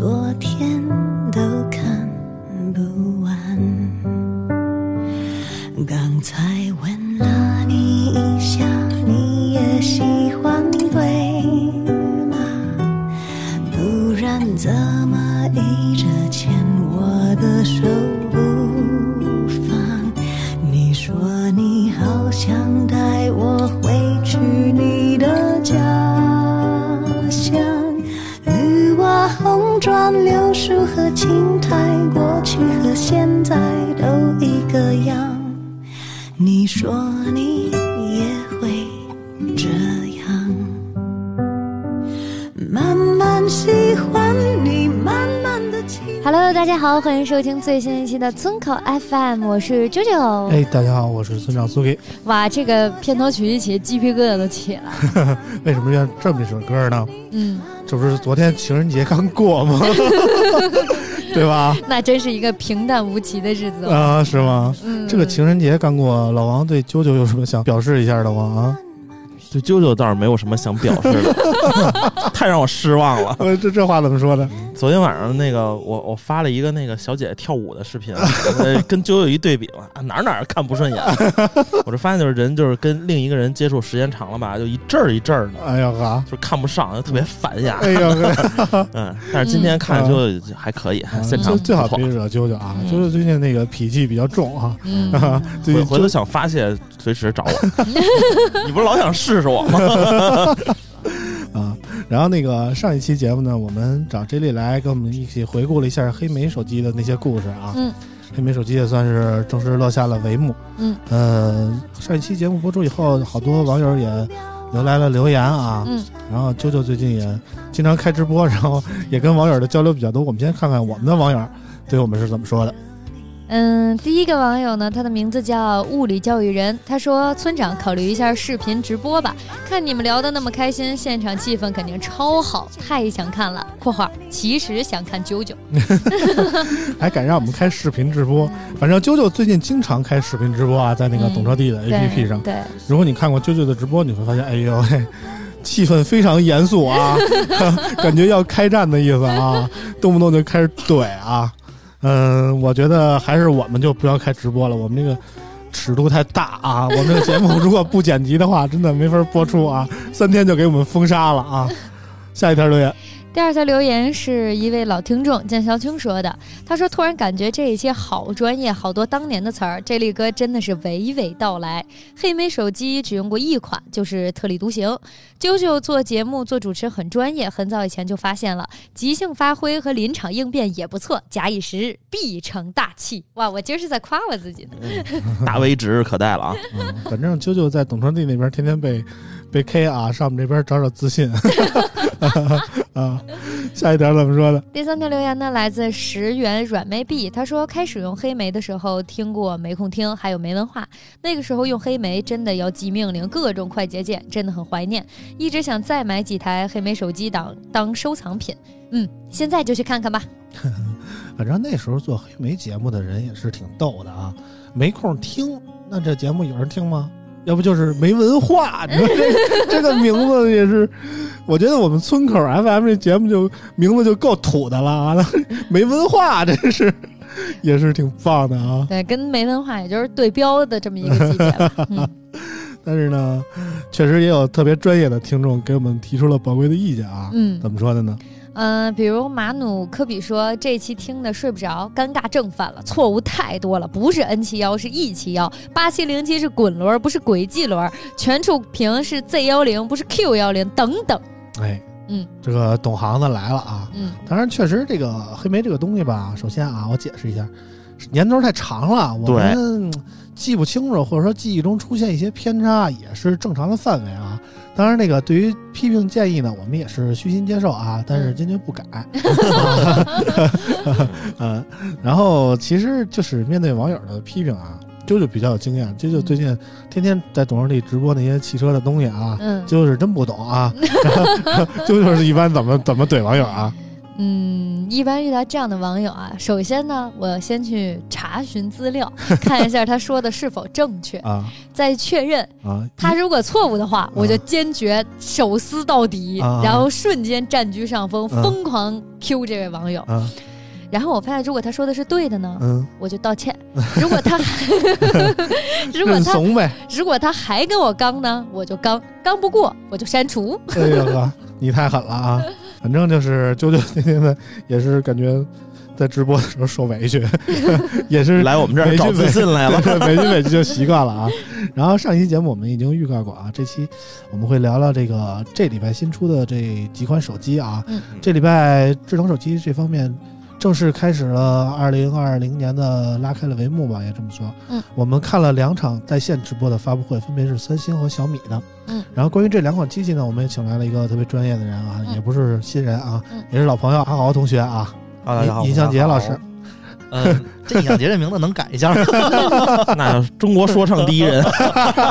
昨天都看不树和青苔，过去和现在都一个样。你说你也会这样，慢慢习惯，Hello，大家好，欢迎收听最新一期的村口 FM，我是啾啾。哎，大家好，我是村长苏给。哇，这个片头曲一起，鸡皮疙瘩都起来。为什么要这么一首歌呢？嗯，这不是昨天情人节刚过吗？对吧？那真是一个平淡无奇的日子哦。啊，是吗？嗯，这个情人节刚过，老王对啾啾有什么想表示一下的吗？啊，对啾啾倒是没有什么想表示的，太让我失望了。呃，这这话怎么说的？昨天晚上那个我我发了一个那个小姐姐跳舞的视频，呃 跟啾啾一对比嘛，啊哪儿哪儿看不顺眼。我就发现就是人就是跟另一个人接触时间长了吧，就一阵儿一阵儿的，哎呀哈，就看不上，就特别烦呀。哎呀呵，嗯，但是今天看啾啾还可以，现场最最好别惹啾啾啊！嗯啾啾最近那个脾气比较重啊，回回头想发泄，随时找我。你不是老想试试我吗？啊。然后那个上一期节目呢，我们找 J 莉来跟我们一起回顾了一下黑莓手机的那些故事啊。嗯，黑莓手机也算是正式落下了帷幕。嗯，呃，上一期节目播出以后，好多网友也留来了留言啊。嗯，然后啾啾最近也经常开直播，然后也跟网友的交流比较多。我们先看看我们的网友对我们是怎么说的。嗯，第一个网友呢，他的名字叫物理教育人，他说：“村长，考虑一下视频直播吧，看你们聊得那么开心，现场气氛肯定超好，太想看了。”（括号其实想看啾啾。还敢让我们开视频直播？反正啾啾最近经常开视频直播啊，在那个嗯懂车帝的 APP 上。对，如果你看过啾啾的直播，你会发现，哎呦嘿，气氛非常严肃啊，感觉要开战的意思啊，动不动就开始怼啊。嗯，我觉得还是我们就不要开直播了，我们这个尺度太大啊。我们的节目如果不剪辑的话，真的没法播出啊，三天就给我们封杀了啊。下一条留言，第二条留言是一位老听众建小青说的，他说：“突然感觉这一期好专业，好多当年的词儿，这力哥真的是娓娓道来。黑莓手机只用过一款，就是特立独行。啾啾做节目做主持很专业，很早以前就发现了，即兴发挥和临场应变也不错，假以时日必成大器。哇，我今儿是在夸我自己呢。大 V 指日可待了啊！嗯，反正啾啾在懂车帝那边天天被被 K 啊，上我们这边找找自信 啊。下一条怎么说的？第三条留言呢，来自十元软妹币，他说开始用黑莓的时候听过没空听，还有没文化。那个时候用黑莓真的要记命令，各种快捷键，真的很怀念。一直想再买几台黑莓手机当当收藏品。嗯，现在就去看看吧。反正那时候做黑莓节目的人也是挺逗的啊，没空听，那这节目有人听吗？要不就是没文化，你 说这这个名字也是，我觉得我们村口 FM 这节目就名字就够土的了啊，没文化真是也是挺棒的啊。对，跟没文化也就是对标的这么一个级别吧。嗯，但是呢，确实也有特别专业的听众给我们提出了宝贵的意见啊。嗯怎么说的呢？嗯、比如马努科比说这期听的睡不着，尴尬症犯了，错误太多了，不是 N 七幺是 E 七幺，八七零七是滚轮不是轨迹轮，全触屏是 Z 幺零不是 Q 幺零等等。哎，嗯，这个懂行的来了啊！嗯当然，确实这个黑莓这个东西吧，首先啊，我解释一下，年头太长了，我们嗯记不清楚，或者说记忆中出现一些偏差，也是正常的范围啊。当然，那个对于批评建议呢，我们也是虚心接受啊，但是坚决不改。嗯，然后其实就是面对网友的批评啊，啾啾比较有经验，啾啾最近天天在董事里直播那些汽车的东西啊，嗯啾啾是真不懂啊。啾啾 是一般怎么怎么怼网友啊？嗯，一般遇到这样的网友啊，首先呢，我要先去查询资料，看一下他说的是否正确，啊再确认啊，他如果错误的话，我就坚决手撕到底，啊然后瞬间占据上风，嗯疯狂 Q 这位网友。啊然后我发现，如果他说的是对的呢，嗯，我就道歉；如果他 如果他怂呗。如果他还跟我刚呢，我就刚；刚不过我就删除。哎呀哥，你太狠了啊！反正就是啾啾那天呢也是感觉在直播的时候受委屈，也是来我们这儿找自信来了。委屈委屈就习惯了啊。然后上一期节目我们已经预告过啊，这期我们会聊聊这个这礼拜新出的这几款手机啊。嗯这礼拜智能手机这方面正式开始了二零二零年的拉开了帷幕吧，也这么说。嗯，我们看了两场在线直播的发布会，分别是三星和小米的。嗯，然后关于这两款机器呢，我们也请来了一个特别专业的人啊，嗯也不是新人啊，嗯也是老朋友阿豪同学啊，啊，大家好，尹尹相杰老师。嗯，这尹相杰这名字能改一下吗？那中国说唱第一人，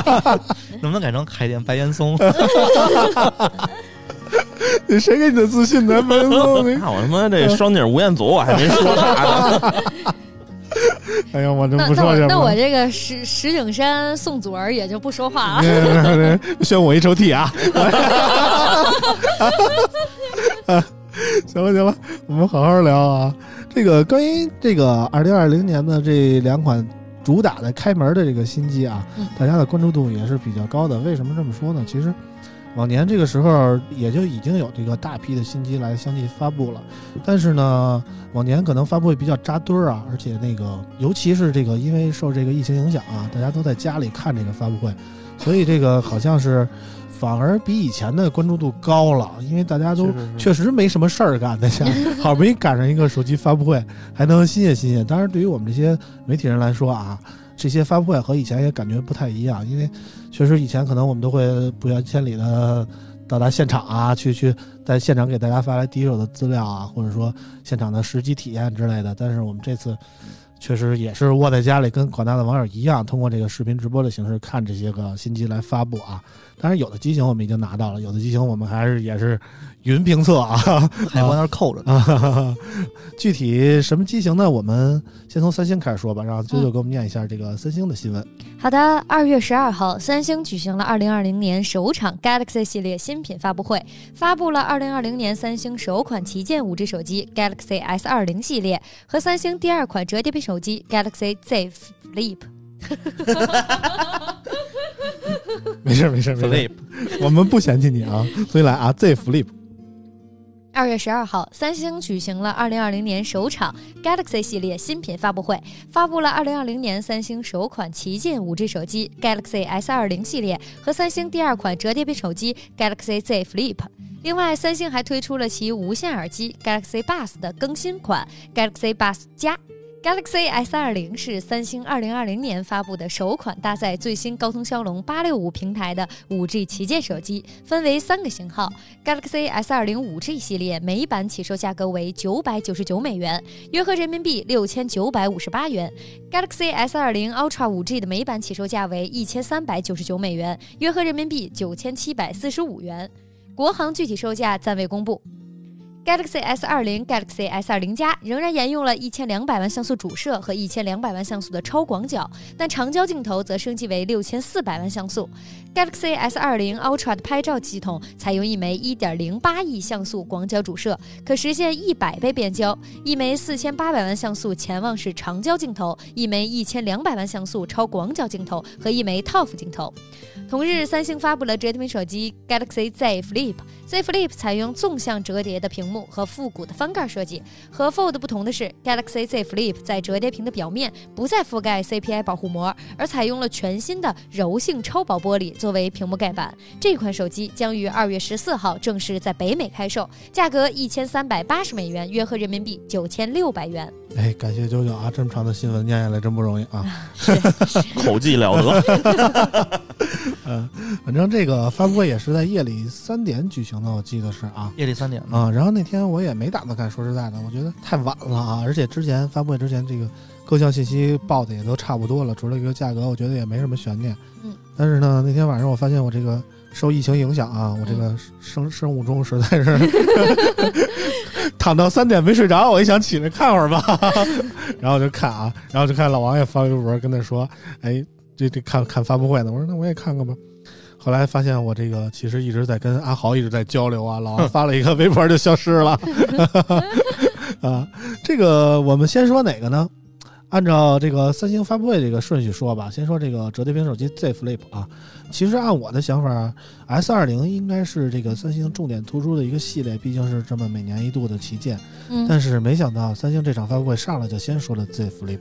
能不能改成海淀白岩松？谁给你的自信呢？文松，你那我他妈这双井吴彦祖我还没说啥呢。哎呀，我真不说这那我那我这个石石景山宋祖儿也就不说话了。这宣我一抽屉啊！行了行了，我们好好聊啊。这个关于这个二零二零年的这两款主打的开门的这个新机啊，嗯大家的关注度也是比较高的。为什么这么说呢？其实往年这个时候也就已经有这个大批的新机来相继发布了，但是呢，往年可能发布会比较扎堆儿啊，而且那个尤其是这个因为受这个疫情影响啊，大家都在家里看这个发布会，所以这个好像是反而比以前的关注度高了，因为大家都确实没什么事儿干，在家 好不容易赶上一个手机发布会，还能新鲜新鲜。当然，对于我们这些媒体人来说啊，这些发布会和以前也感觉不太一样，因为 确实以前可能我们都会不远千里的到达现场啊，去去在现场给大家发来第一手的资料啊，或者说现场的实际体验之类的。但是我们这次确实也是窝在家里，跟广大的网友一样，通过这个视频直播的形式看这些个新机来发布啊。当然，有的机型我们已经拿到了，有的机型我们还是也是云评测啊。海关那儿扣着呢。啊，具体什么机型呢？我们先从三星开始说吧，让啾啾给我们念一下这个三星的新闻。好的，二月十二号，三星举行了二零二零年首场 Galaxy 系列新品发布会，发布了二零二零年三星首款旗舰五 G 手机 Galaxy S 二零系列和三星第二款折叠屏手机 Galaxy Z Flip。没事没事没事 Flip，我们不嫌弃你啊，所以来啊，Z Flip 二月十二号，三星举行了二零二零年首场 Galaxy 系列新品发布会，发布了二零二零年三星首款旗舰 5G 手机 Galaxy S 二零系列和三星第二款折叠屏手机 Galaxy Z Flip。另外，三星还推出了其无线耳机 Galaxy Buds 的更新款 Galaxy Buds 加。Galaxy S 二零是三星二零二零年发布的首款搭载最新高通骁龙八六五平台的五 G 旗舰手机，分为三个型号。Galaxy S 二零五 G 系列每版起售价格为九百九十九美元，约合人民币六千九百五十八元。Galaxy S 二零 Ultra 五 G 的每版起售价为一千三百九十九美元，约合人民币九千七百四十五元。国行具体售价暂未公布。Galaxy S 二零、Galaxy S 二零加仍然沿用了一千两百万像素主摄和一千两百万像素的超广角，但长焦镜头则升级为六千四百万像素。Galaxy S 二零 Ultra 的拍照系统采用一枚一点零八亿像素广角主摄，可实现一百倍变焦；一枚四千八百万像素潜望式长焦镜头，一枚一千两百万像素超广角镜头和一枚 TOF 镜头。同日，三星发布了折叠屏手机 Galaxy Z Flip。Z Flip 采用纵向折叠的屏幕和复古的翻盖设计。和 Fold 不同的是，Galaxy Z Flip 在折叠屏的表面不再覆盖 CPI 保护膜，而采用了全新的柔性超薄玻璃作为屏幕盖板。这款手机将于二月十四号正式在北美开售，价格一千三百八十美元，约合人民币九千六百元。哎，感谢九九啊，这么长的新闻念下来真不容易啊。口技了得。嗯，反正这个发布会也是在夜里三点举行的，我记得是啊。夜里三点啊，然后那天我也没打算看，说实在的，我觉得太晚了啊，而且之前发布会之前这个各项信息报的也都差不多了，除了一个价格，我觉得也没什么悬念。嗯，但是呢，那天晚上我发现我这个受疫情影响啊，我这个生生物钟实在是 躺到三点没睡着，我一想起来看会儿吧，然后就看啊，然后就看老王也发微博跟他说，哎，这这看看发布会呢，我说那我也看看吧。后来发现我这个其实一直在跟阿豪一直在交流啊，老王发了一个微博就消失了。啊，这个我们先说哪个呢？按照这个三星发布会这个顺序说吧，先说这个折叠屏手机 Z Flip 啊。其实按我的想法，S 二零应该是这个三星重点突出的一个系列，毕竟是这么每年一度的旗舰。嗯，但是没想到三星这场发布会上来就先说了 Z Flip。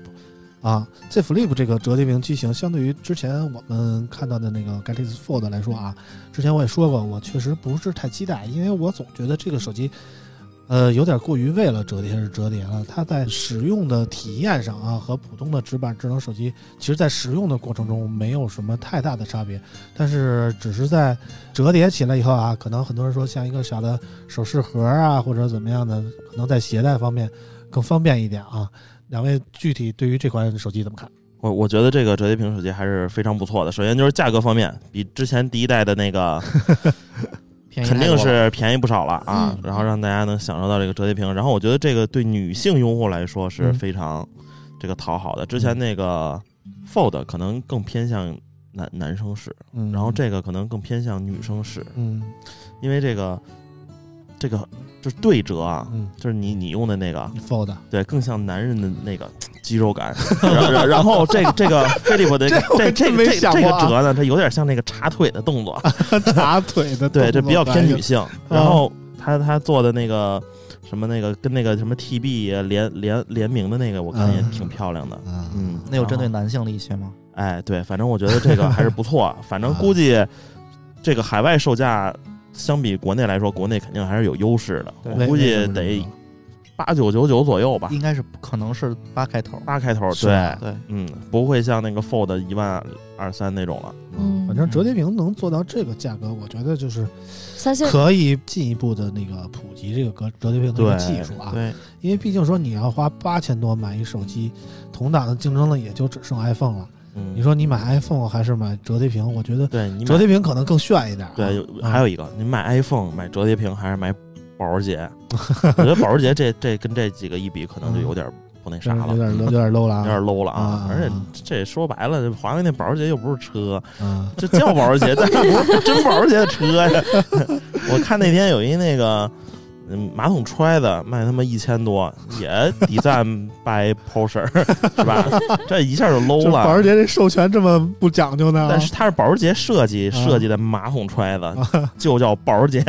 啊，Z Flip 这个折叠屏机型，相对于之前我们看到的那个 Galaxy Fold 来说啊，之前我也说过，我确实不是太期待，因为我总觉得这个手机，呃，有点过于为了折叠而折叠了。它在使用的体验上啊，和普通的直板智能手机，其实在使用的过程中没有什么太大的差别，但是只是在折叠起来以后啊，可能很多人说像一个小的首饰盒啊，或者怎么样的，可能在携带方面更方便一点啊。两位具体对于这款手机怎么看？我我觉得这个折叠屏手机还是非常不错的。首先就是价格方面，比之前第一代的那个肯定是便宜不少了啊。然后让大家能享受到这个折叠屏。然后我觉得这个对女性用户来说是非常这个讨好的。之前那个 Fold 可能更偏向男男生使，然后这个可能更偏向女生使。嗯，因为这个这个。就是对折啊，就是你你用的那个 Fold，对，更像男人的那个 肌肉感。然然后这个这个飞利浦的这这这这个折呢，它有点像那个叉腿的动作，叉腿的对，这比较偏女性。然后他他做的那个什么那个跟那个什么 TB 联联联名的那个，我看也挺漂亮的。嗯，那有针对男性的一些吗？哎，对，反正我觉得这个还是不错。反正估计这个海外售价。相比国内来说，国内肯定还是有优势的。我估计得八九九九左右吧，应该是可能是八开头，八开头。对对，嗯，不会像那个 Fold 一万二三那种了。嗯，反正折叠屏能做到这个价格，我觉得就是三星可以进一步的那个普及这个折折叠屏的技术啊。对，因为毕竟说你要花八千多买一手机，同档的竞争呢也就只剩 iPhone 了。你说你买 iPhone 还是买折叠屏？我觉得对你折叠屏可能更炫一点。对，还有一个，你买 iPhone 买折叠屏还是买保时捷？我觉得保时捷这这跟这几个一比，可能就有点不那啥了，有点有点 low 了，有点 low 了啊！而且这说白了，华为那保时捷又不是车，这叫保时捷，但是不是真保时捷的车呀？我看那天有一那个。嗯，马桶揣子卖他妈一千多，也抵赞 by Porsche 是吧？这一下就 low 了。保时捷这授权这么不讲究呢？但是它是保时捷设计设计的马桶揣子，就叫保时捷，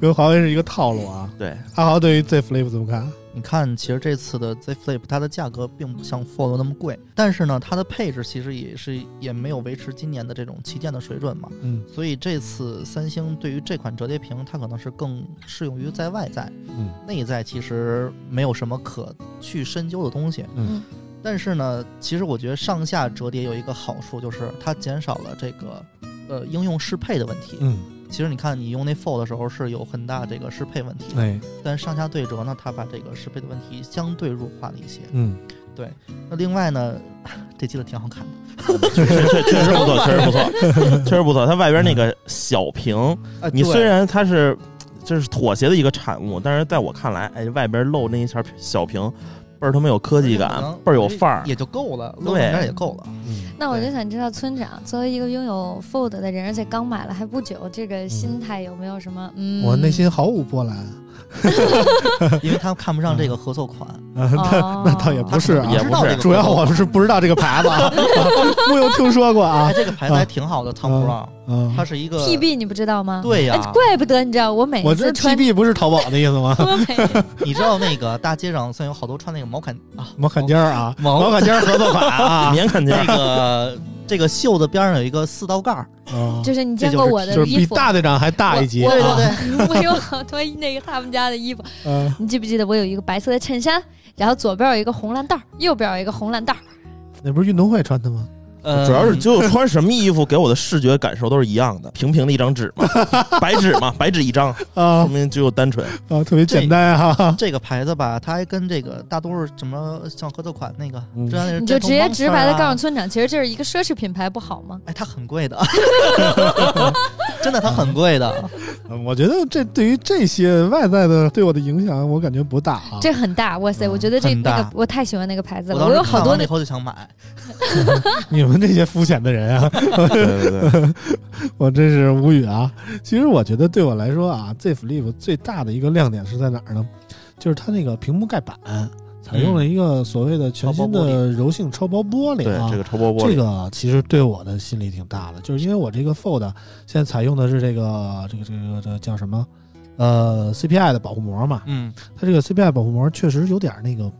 跟华为是一个套路啊。对，阿豪对于 Z Flip 怎么看？你看，其实这次的 Z Flip 它的价格并不像 Fold 那么贵，但是呢，它的配置其实也是也没有维持今年的这种旗舰的水准嘛。嗯，所以这次三星对于这款折叠屏，它可能是更适用于在外在。嗯，内在其实没有什么可去深究的东西。嗯，但是呢，其实我觉得上下折叠有一个好处，就是它减少了这个呃应用适配的问题。嗯。其实你看，你用那 Fold 的时候是有很大这个适配问题，哎，但上下对折呢，它把这个适配的问题相对弱化了一些，嗯，对。那另外呢，这机子挺好看的，确 确实不错，确实不错，确实不错。它外边那个小屏，你虽然它是这是妥协的一个产物，但是在我看来，哎，外边露那一下小屏。倍儿他妈有科技感，倍儿有范儿，也就够了，对，也够了。那我就想知道，村长作为一个拥有 Fold 的人，而且刚买了还不久，这个心态有没有什么？嗯，我内心毫无波澜。因为他们看不上这个合作款。啊，那那倒也不是也不是知道这个主要我是不知道这个牌子啊，没有听说过啊。哎，。这个牌子还挺好的，Tom 嗯 Brown，嗯，它是一个 TB 你不知道吗？对呀。哎，怪不得你知道，我每我这次穿 TB 不是淘宝的意思吗？你知道那个大街上现在有好多穿那个毛坎啊，毛坎肩儿啊，毛。毛坎肩儿合作款啊，棉坎肩那个这个袖子边上有一个四道杠就是你见过我就是比的衣服，大队长还大一截。我对对啊对，我有好多那个他们家的衣服，嗯，你记不记得我有一个白色的衬衫，然后左边有一个红蓝带儿，右边有一个红蓝带儿，那不是运动会穿的吗？呃，主要是就穿什么衣服给我的视觉感受都是一样的，平平的一张纸嘛，白纸嘛，白纸一张，啊说明就单纯。啊，特别简单哈。这个牌子吧，它还跟这个大多数什么像合作款那个，你就直接直白的告诉村长，其实这是一个奢侈品牌，不好吗？哎，它很贵的，真的它很贵的。嗯我觉得这对于这些外在的对我的影响，我感觉不大啊。这很大，哇塞！嗯我觉得这那个我太喜欢那个牌子了，我有好多以后就想买，你们这些肤浅的人啊，对对对，我真是无语啊！其实我觉得对我来说啊，Z Flip 最大的一个亮点是在哪儿呢？就是它那个屏幕盖板采用了一个所谓的全新的柔性超薄玻璃啊。对这个超薄玻璃，这个其实对我的心理挺大的，就是因为我这个 Fold 现在采用的是这个这个这个这个叫什么？呃，CPI 的保护膜嘛，嗯，它这个 CPI 保护膜确实有点那个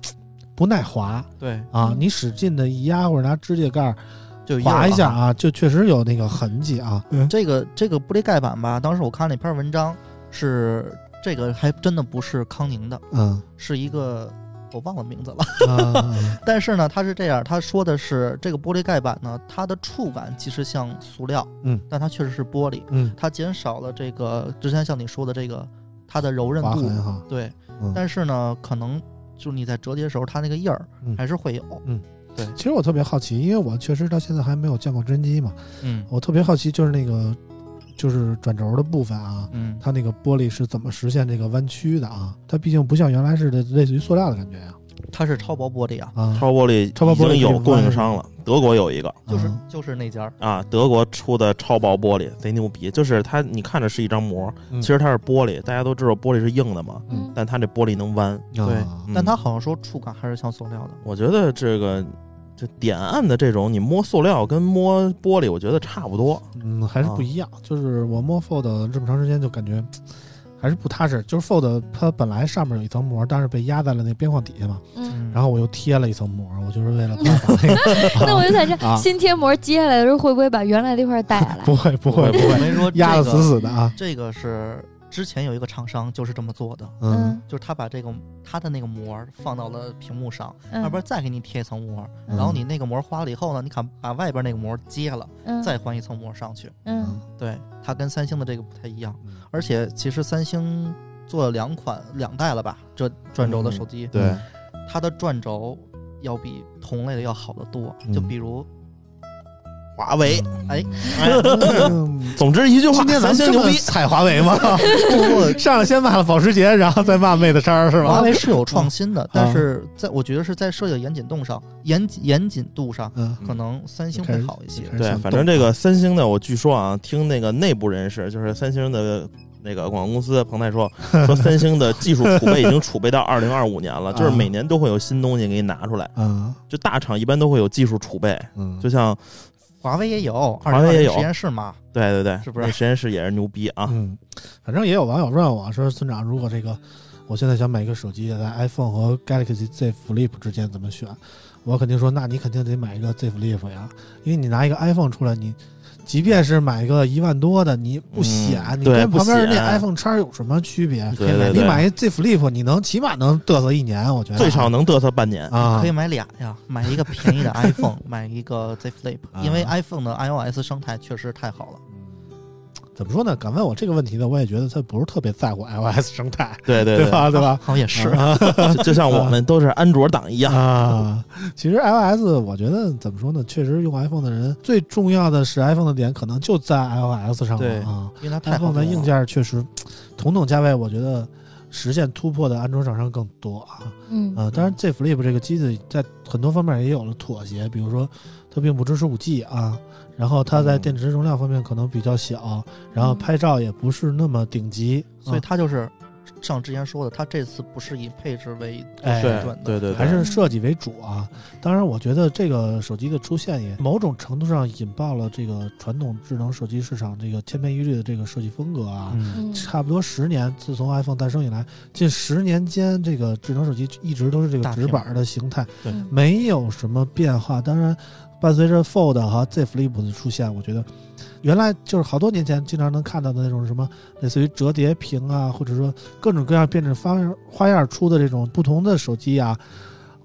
不耐滑对，啊，嗯你使劲的一压或者拿指甲盖儿就划一下。啊，就确实有那个痕迹啊。这个这个玻璃盖板吧，当时我看了一篇文章，是这个还真的不是康宁的，嗯是一个我忘了名字了。啊，但是呢，它是这样，他说的是这个玻璃盖板呢，它的触感其实像塑料，嗯，但它确实是玻璃，嗯，它减少了这个之前像你说的这个它的柔韧度，哈，对，嗯但是呢，可能就是你在折叠的时候，它那个印儿嗯还是会有，其实我特别好奇，因为我确实到现在还没有见过真机嘛，嗯。我特别好奇就是那个就是转轴的部分啊，嗯，它那个玻璃是怎么实现这个弯曲的啊？它毕竟不像原来似的类似于塑料的感觉呀它是超薄玻璃啊，啊，超玻璃超薄玻璃已经有供应商了，德国有一个。就是啊。就是那家，啊，德国出的超薄玻璃贼牛逼，就是它你看着是一张膜，嗯。其实它是玻璃，大家都知道玻璃是硬的嘛，嗯。但它这玻璃能弯。对啊但它好像说触感还是像塑料的，我觉得这个就点按的这种，你摸塑料跟摸玻璃，我觉得差不多。嗯，还是不一样。就是我摸 Fold 这么长时间，就感觉还是不踏实。就是 Fold 它本来上面有一层膜，但是被压在了那边框底下嘛，嗯，然后我又贴了一层膜，我就是为了 那个。那我就在这啊新贴膜揭下来的时候，会不会把原来的一块带下来？不会不会不会，我跟你说，压的死死的啊。这个是之前有一个厂商就是这么做的，嗯。就是他把这个他的那个膜放到了屏幕上，嗯，外边再给你贴一层膜，嗯。然后你那个膜花了以后呢，你看把外边那个膜揭了，嗯。再换一层膜上去。嗯。对，它跟三星的这个不太一样，嗯而且其实三星做了两款两代了吧，这转轴的手机，对，它的转轴要比同类的要好得多。嗯。就比如华为，哎。总之一句话今，天咱们这三星牛逼。踩华为吗？上来先骂了保时捷，然后再骂 Mate 叉是吧？华为是有创新啊的，但是在我觉得是在设计的严谨度上，严谨严谨度上，嗯，可能三星会好一些。对，反正这个三星呢，我据说啊，听那个内部人士，就是三星的那个广告公司彭泰说，说三星的技术储备已经储备到二零二五年了，就是每年都会有新东西给你拿出来。啊就大厂一般都会有技术储备，嗯，就像华为也有，华为也有实验室嘛，对对对，是不是那实验室也是牛逼啊？嗯，反正也有网友问我说：“村长，如果这个我现在想买一个手机，在 iPhone 和 Galaxy Z Flip 之间怎么选？”我肯定说：“那你肯定得买一个 Z Flip 呀，因为你拿一个 iPhone 出来，你即便是买个一万多的，你不显，你跟旁边那 iPhone 叉有什么区别？对对对，你买一 Z Flip，你能起码能嘚瑟一年，我觉得最少能嘚瑟半年。啊可以买俩呀，买一个便宜的 iPhone，买一个 Z Flip，啊因为 iPhone 的 iOS 生态确实太好了。怎么说呢？敢问我这个问题呢，我也觉得他不是特别在乎 iOS 生态，对对 对吧？对吧？好像也是，啊就就像我们都是安卓党一样。啊，其实 iOS 我觉得怎么说呢？确实用 iPhone 的人最重要的是 iPhone 的点，可能就在 iOS 上对了啊。因为它太好 iPhone 的硬件确实同等价位，我觉得实现突破的安卓厂商更多啊。嗯啊，当然 Z Flip 这个机子在很多方面也有了妥协，比如说它并不支持五 G 啊，然后它在嗯。电池容量方面可能比较小，然后嗯拍照也不是那么顶级，所以啊它就是像之前说的，它这次不是以配置为哎对水准的，对对，对还是设计为主啊。当然，我觉得这个手机的出现也某种程度上引爆了这个传统智能手机市场这个千篇一律的这个设计风格啊。差不多十年，自从 iPhone 诞生以来，近十年间，这个智能手机一直都是这个大屏直板的形态，没有什么变化。当然，伴随着 Fold 和 Z Flip 的出现，我觉得原来就是好多年前经常能看到的那种什么类似于折叠屏啊，或者说各种各样变着花花样出的这种不同的手机啊，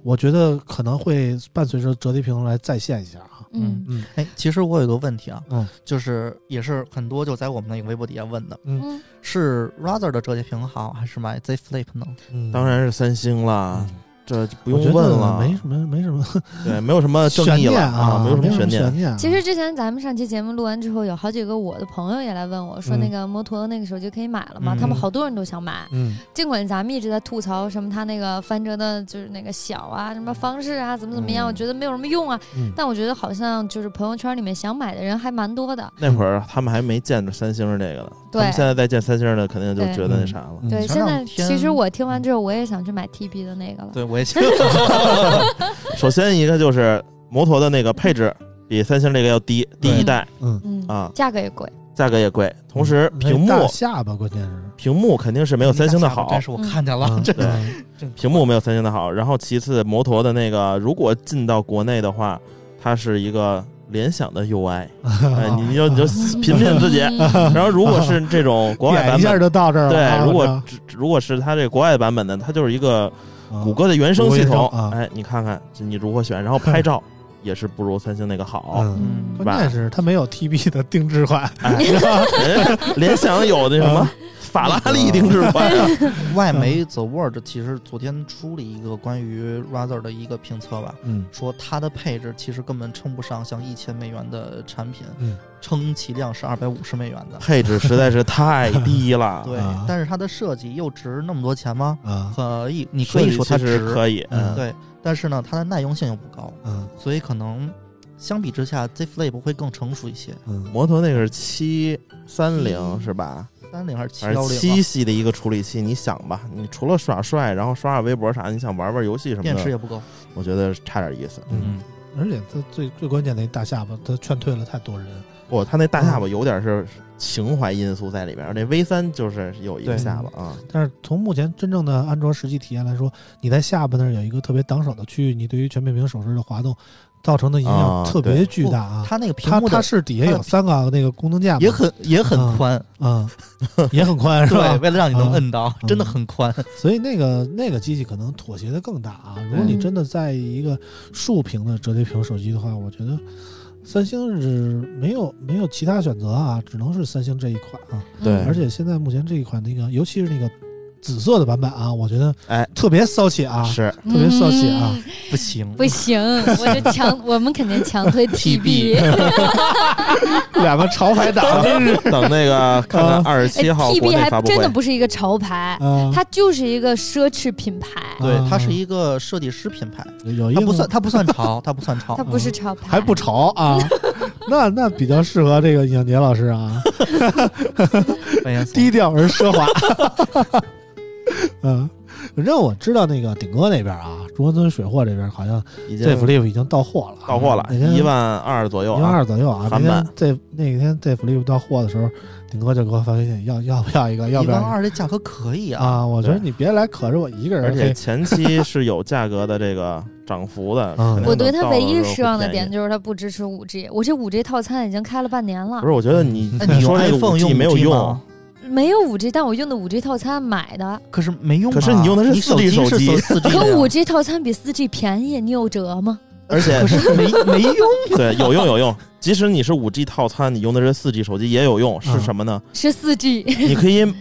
我觉得可能会伴随着折叠屏来再现一下啊。嗯嗯哎，其实我有个问题啊，嗯就是也是很多就在我们那个微博底下问的，嗯是 Razer 的折叠屏好，还是买 Z Flip 呢？嗯，当然是三星啦，嗯这就不不用问了，没什么没什么 对，没有什么争悬念议了啊，没有什么悬悬念。其实之前咱们上期节目录完之后，有好几个我的朋友也来问我说，嗯那个摩托那个手机可以买了吗？嗯他们好多人都想买，嗯尽管咱们一直在吐槽什么它那个翻折的，就是那个小啊，什么方式啊，怎么怎么样，嗯我觉得没有什么用啊。嗯，但我觉得好像就是朋友圈里面想买的人还蛮多的。那会儿他们还没见着三星这个呢，他对们现在再见三星的，肯定就觉得那啥了。嗯对，现在其实我听完之后，我也想去买 TB 的那个了。对，我 首先一个就是摩托的那个配置比三星这个要低，第一代。嗯，嗯啊，价格也贵。价格也贵，同时屏幕下巴关键是。屏幕肯定是没有三星的好。但，是我看见了，嗯 这对。嗯屏幕没有三星的好。然后其次，摩托的那个如果进到国内的话，它是一个联想的 UI，哎，你就你就品品自己。嗯。然后如果是这种国外点一下版本，就到这儿了啊。对，如果如果是它这国外版本的，它就是一个谷歌的原生系统哎，你看看你如何选，然后拍 照也是不如三星那个好。关键是它没有 TB 的定制款，哎，人联想有那什么啊法拉利定制款，外媒 The Word 其实昨天出了一个关于 Razer 的一个评测吧，嗯说它的配置其实根本称不上像一千美元的产品，嗯称其量是二百五十美元的。配置实在是太低了。对啊，但是它的设计又值那么多钱吗？啊可以，你可以说它其实值，可以，嗯对，但是呢，它的耐用性又不高，嗯所以可能相比之下，Z Flip 会更成熟一些。嗯，摩托那个是七三零是吧？三零还是七幺零？七系的一个处理器，你想吧，你除了耍帅，然后刷刷微博啥，你想玩玩游戏什么的，电池也不够。我觉得差点意思。嗯，而且它最最关键的一大下巴，它劝退了太多人。不，他那大下巴嗯有点是情怀因素在里边，那 V 三就是有一个下巴啊。但是从目前真正的安卓实际体验来说，你在下巴那儿有一个特别挡手的区域，你对于全面屏手势的滑动造成的影响啊特别巨大啊。它那个屏幕它是底下有三个那个功能键，也很也很嗯宽，嗯，也很宽 是对，吧？为了让你能嗯摁到，嗯真的很宽。所以那个那个机器可能妥协的更大啊。如果你嗯真的在意一个竖屏的折叠屏手机的话，我觉得三星是没有没有其他选择啊，只能是三星这一款啊。对嗯而且现在目前这一款那个，尤其是那个紫色的版本啊，我觉得哎。特别骚气啊，是，特别骚气啊。嗯。不行，不行，我就强，我们肯定强推 TB。两个潮牌党真是等那个看看啊。二十哎七号国，TB 还真的，不是一个潮牌，啊，它就是一个奢侈品牌，对，啊它是一个设计师品牌，有一个它不算 它不算潮，它不算潮。它。不是潮牌，还不潮啊，那那比较适合这个影杰老师啊，低调而奢华。嗯，反正我知道那个顶哥那边啊，中关村水货这边好像已经 Z Flip 已经到货了啊，到货了，那天一万二左右一万啊。二左右啊。那天 Z 那天 Z Flip 到货的时候，顶哥就给我发微信，要要不要一个？要一万不要一个？二这价格可以啊，啊，我觉得你别来可着我一个人而且。前期是有价格的这个涨幅的，嗯我对他唯一失望的点就是他不支持五 G，我这五 G 套餐已经开了半年了不是，，我觉得你哎你用说这个 iPhone 五 G 用没有用吗，没有五 G，但我用的五 G 套餐买的，可是没用啊。可是你用的是你 4G 手机四 G 可五 G 套餐比四 G 便宜，你有折吗？而且是没 没用。对有用有用。即使你是五 G 套餐，你用的是四 G 手机也有用，是嗯什么呢？是四 G，你可以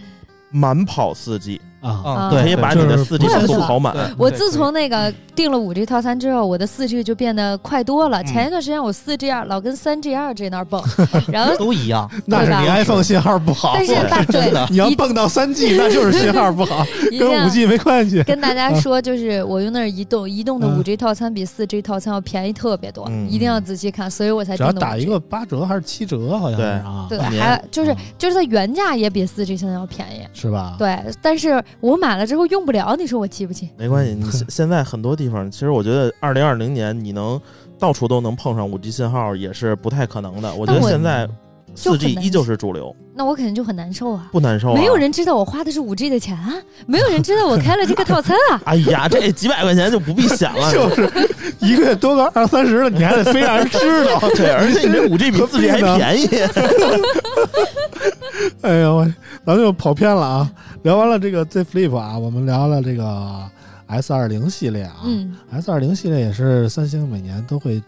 满跑四 G，啊，啊，可对以把你的就是四 G 不速是跑满。我自从那个订了五 G 套餐之后，我的四 G 就变得快多了。嗯前一段时间我四 G 二老跟三 G 二这那儿蹦，然后都一样。那是你 iPhone 信号不好，但是对大对的你要蹦到三 G，那就是信号不好，跟五 G 没关系。跟大家说，就是我用的是移动，移动的嗯五 G 套餐比四 G 套餐要便宜特别多，嗯一定要仔细看，所以我才只要打一个八折还是七折，好像是啊，对，还就是嗯就是它原价也比四 G 现在要便宜。是吧？对，但是我买了之后用不了，你说我气不气？没关系，你现 现在很多地方，其实我觉得二零二零年你能到处都能碰上五 G 信号，也是不太可能的。我觉得现在四 G 依旧是主流，那我肯定就很难受啊。不难受、啊。没有人知道我花的是五 G 的钱啊，没有人知道我开了这个套餐啊。哎呀，这几百块钱就不必想了。就是一个月多个二三十的，你还得非让人知道。对，而且你这五 G 比四 G 还便宜。哎呦喂，咱们就跑偏了啊！聊完了这个 Z Flip 啊，我们聊了这个 S 二零系列啊。嗯 S 二零系列也是三星每年都会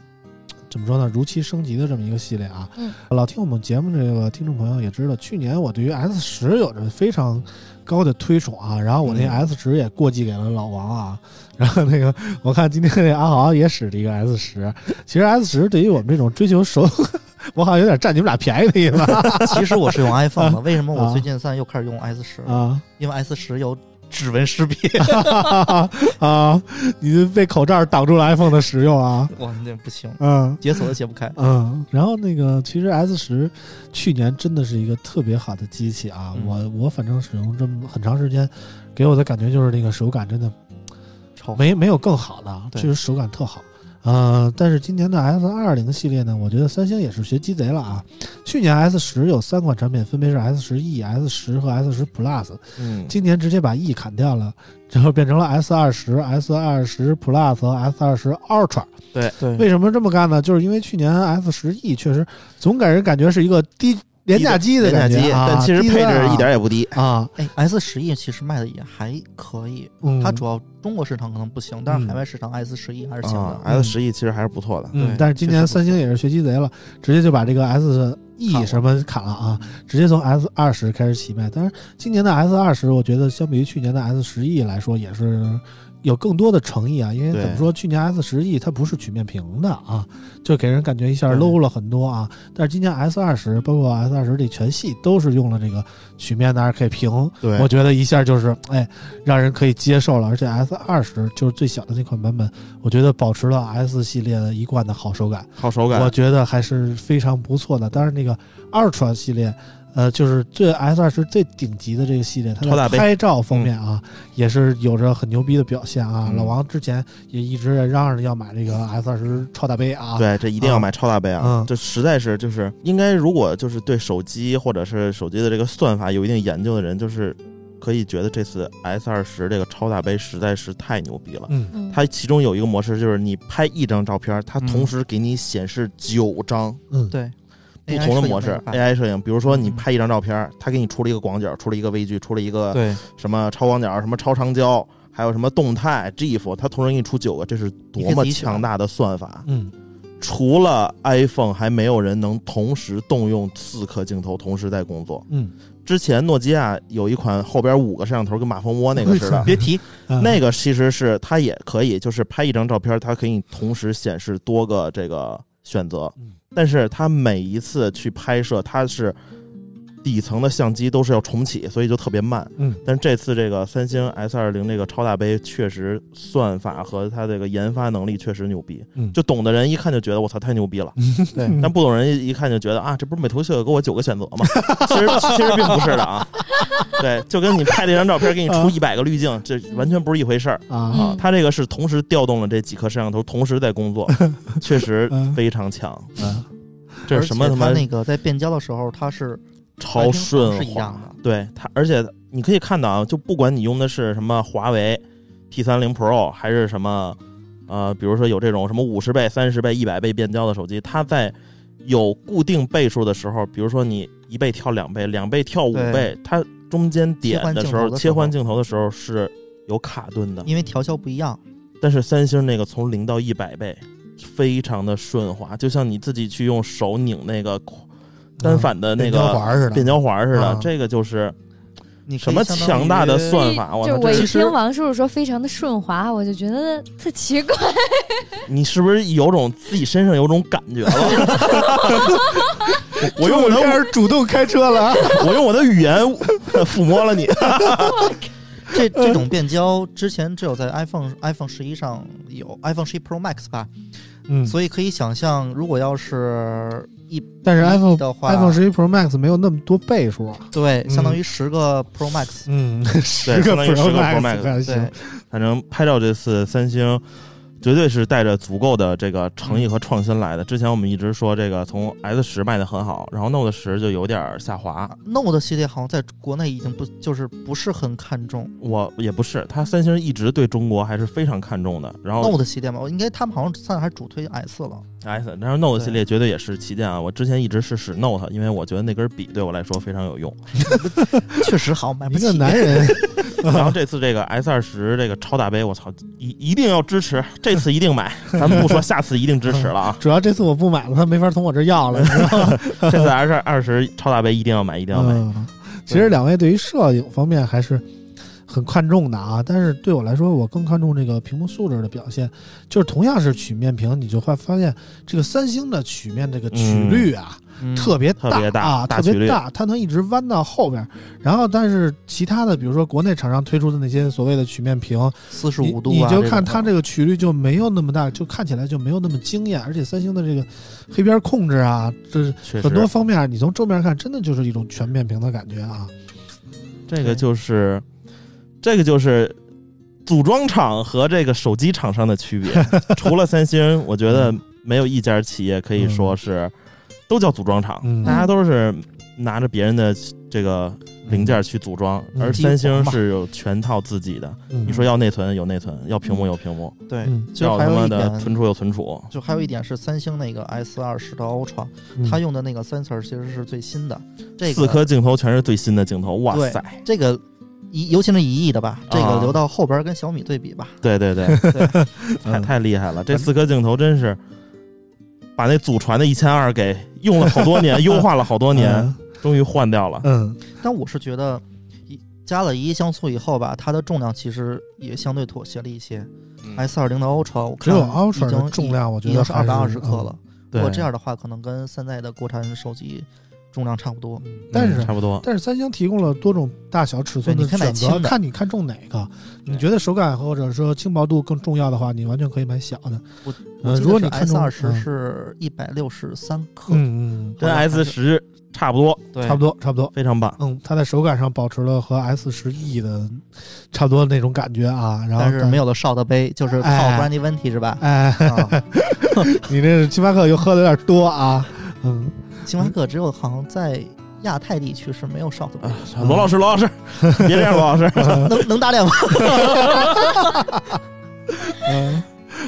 怎么说呢？如期升级的这么一个系列啊。嗯，老听我们节目这个听众朋友也知道，去年我对于 S 十有着非常高的推崇啊，然后我那嗯 S 十也过继给了老王啊。然后那个我看今天那阿豪也使了一个 S 十，其实 S 十对于我们这种追求手，我好像有点占你们俩便宜的意思 其实我是用 iPhone 的，为什么我最近现在又开始用 S 十？啊。因为 S 十有指纹识别。啊，你被口罩挡住了 iPhone 的使用啊。哇，那不行，嗯解锁都解不开。嗯，然后那个其实 S 十去年真的是一个特别好的机器啊，嗯我我反正使用这么很长时间，给我的感觉就是那个手感真的超没没有更好的，对确实手感特好。呃，但是今年的 S 二零系列呢，我觉得三星也是学鸡贼了啊。去年 S 十有三款产品，分别是 S 十 E、S 十和 S 十 Plus，嗯，今年直接把 E 砍掉了，然后变成了 S 二十、S 二十 Plus 和 S 二十 Ultra。对对为什么这么干呢？就是因为去年 S 十 E 确实总给人感觉是一个低廉价机的廉价机，但其实配置一点也不低。啊，哎，S 十 E 其实卖的也还可以，嗯，它主要中国市场可能不行，但是嗯海外市场 S 十 E 还是行啊的。，S 十 E 其实还是不错的。嗯，但是今年三星也是学鸡贼了，直接就把这个 S。E 什么砍了啊，直接从 S 二十开始起卖。但是今年的 S 二十，我觉得相比于去年的 S 十 E 来说，也是有更多的诚意啊。因为怎么说，去年 S 十 E 它不是曲面屏的啊，就给人感觉一下 low 了很多啊。但是今年 S 二十，包括 S 二十这全系都是用了这个曲面的 2K 屏，对我觉得一下就是哎，让人可以接受了。而且 S 二十就是最小的那款版本，我觉得保持了 S 系列的一贯的好手感。好手感我。觉得还是非常不错的。当然，那个 Ultra 系列，呃，就是最 S 二十最顶级的这个系列，它超大杯。在拍照方面啊，也是有着很牛逼的表现啊。嗯。老王之前也一直嚷嚷着要买这个 S 二十超大杯啊。，对，这一定要买超大杯啊！嗯。这实在是就是应该，如果就是对手机或者是手机的这个算法有一定研究的人，就是可以觉得这次 S 二十这个超大杯实在是太牛逼了。嗯。嗯，它其中有一个模式，就是你拍一张照片，它嗯。同时给你显示九张嗯，对，不同的模式 AI 摄影。比如说你嗯拍一张照片，它给你出了一个广角，出了一个微距，出了一个对，什么超广角、什么超长焦，还有什么动态 GIF，它同时给你出九个，这是多么强大的算法！嗯除了 iPhone，还没有人能同时动用四颗镜头同时在工作。嗯，之前诺基亚有一款后边五个摄像头，跟马蜂窝那个似的。别提，嗯那个其实是它也可以，就是拍一张照片，它可以同时显示多个这个选择嗯，但是他每一次去拍摄，他是底层的相机都是要重启，所以就特别慢。嗯，但是这次这个三星 S 二零这个超大杯确实算法和它这个研发能力确实牛逼，嗯就懂的人一看就觉得我操太牛逼了，对嗯但不懂人一一看就觉得啊，这不是美图秀秀给我九个选择吗？其实 其实并不是的啊，对，就跟你拍了一张照片给你出啊一百个滤镜，这完全不是一回事儿。啊，嗯它这个是同时调动了这几颗摄像头，同时在工作，确实嗯非常强。嗯这是什么它那个在变焦的时候，它是超顺是一样滑？的。对它，而且你可以看到啊，就不管你用的是什么华为 T 三零 Pro，还是什么呃，比如说有这种什么五十倍、三十倍、一百倍变焦的手机，它在有固定倍数的时候，比如说你一倍跳两倍，两倍跳五倍，它中间点的时候切换镜头的时候切换镜头的时候是有卡顿的。因为调校不一样，但是三星那个从零到一百倍，非常的顺滑，就像你自己去用手拧那个单反的那个变焦环似的，啊这个就是你什么强大的算法？我操，就我一听王叔叔说非常的顺滑，我就觉得特奇怪。你是不是有种自己身上有种感觉了？我用我的开始主动开车了啊。我用我的语言抚摸了你。这这种变焦之前只有在 iPhone iPhone 十一上有 iPhone 十一 Pro Max 吧，嗯，所以可以想象，如果要是一但是 iPhone 的话 iPhone 十一 Pro Max 没有那么多倍数啊。对，嗯相当于十个 Pro Max，嗯，十对个相当于10个 Pro Max 对，反正拍照这次三星绝对是带着足够的这个诚意和创新来的。之前我们一直说这个从 S 十卖的很好，然后 Note 十就有点下滑。Note 系列好像在国内已经不就是不是很看重我也不是，它三星一直对中国还是非常看重的。然后 Note 系列嘛，我应该他们好像现在还主推 S 了。S，然后 Note 系列绝对也是旗舰啊！我之前一直是使 Note，因为我觉得那根笔对我来说非常有用。确实好，买不起。一个男人，然后这次这个 S 二十这个超大杯，我操，一一定要支持，这次一定买。咱们不说下次一定支持了啊！主要这次我不买了，他没法从我这要了，你知道吗？这次 S 二十超大杯一定要买，一定要买。嗯，其实两位对于摄影方面还是很看重的啊，但是对我来说，我更看重这个屏幕素质的表现。就是同样是曲面屏，你就会发现这个三星的曲面这个曲率啊，嗯特别特别大啊，大特别大，它能一直弯到后边儿。然后，但是其他的，比如说国内厂商推出的那些所谓的曲面屏，四十五度啊，你就看它这个曲率就没有那么大，就看起来就没有那么惊艳。而且三星的这个黑边控制啊，这是，很多方面，你从正面看，真的就是一种全面屏的感觉啊。这个就是这个就是组装厂和这个手机厂商的区别。除了三星，我觉得没有一家企业可以说是都叫组装厂，嗯大家都是拿着别人的这个零件去组装，嗯而三星是有全套自己的。嗯你说要内存有内存，要屏幕有屏幕，对嗯，其实还要他妈有一点，的存储有存储。就还有一点是三星那个 S 二十的 Ultra，嗯它用的那个 sensor 其实是最新的，这个四颗镜头全是最新的镜头，哇塞！这个一尤其是一亿的吧，这啊个留到后边跟小米对比吧。对对对，对，太嗯太厉害了！这四颗镜头真是把那祖传的一千二给用了好多年，优化了好多年，嗯终于换掉了。嗯但我是觉得一加了一亿像素以后吧，它的重量其实也相对妥协了一些。S 二零的 Ultra 我只有 Ultra 已经的重量，我觉得是二百二十克了。。如对果，这样的话，可能跟现在的国产手机重量差不多。嗯但是嗯差不多。但是三星提供了多种大小尺寸的选择，看你看中哪个。你觉得手感或者说轻薄度更重要的话，你完全可以买小的。我如果你看 S 中二十嗯是一百六十三克，嗯跟 S 十差不多，差不多差不多。非常棒。嗯，它在手感上保持了和 S 十 E 的差不多那种感觉啊，然后但是没有了少的杯，就是靠哎 Brandy Vintage 吧。哎，啊，你这星巴克又喝的有点多啊。嗯，星巴克只有好像在亚太地区是没有少的罗老师，罗老师，别这样，罗老师。能能打脸吗？嗯，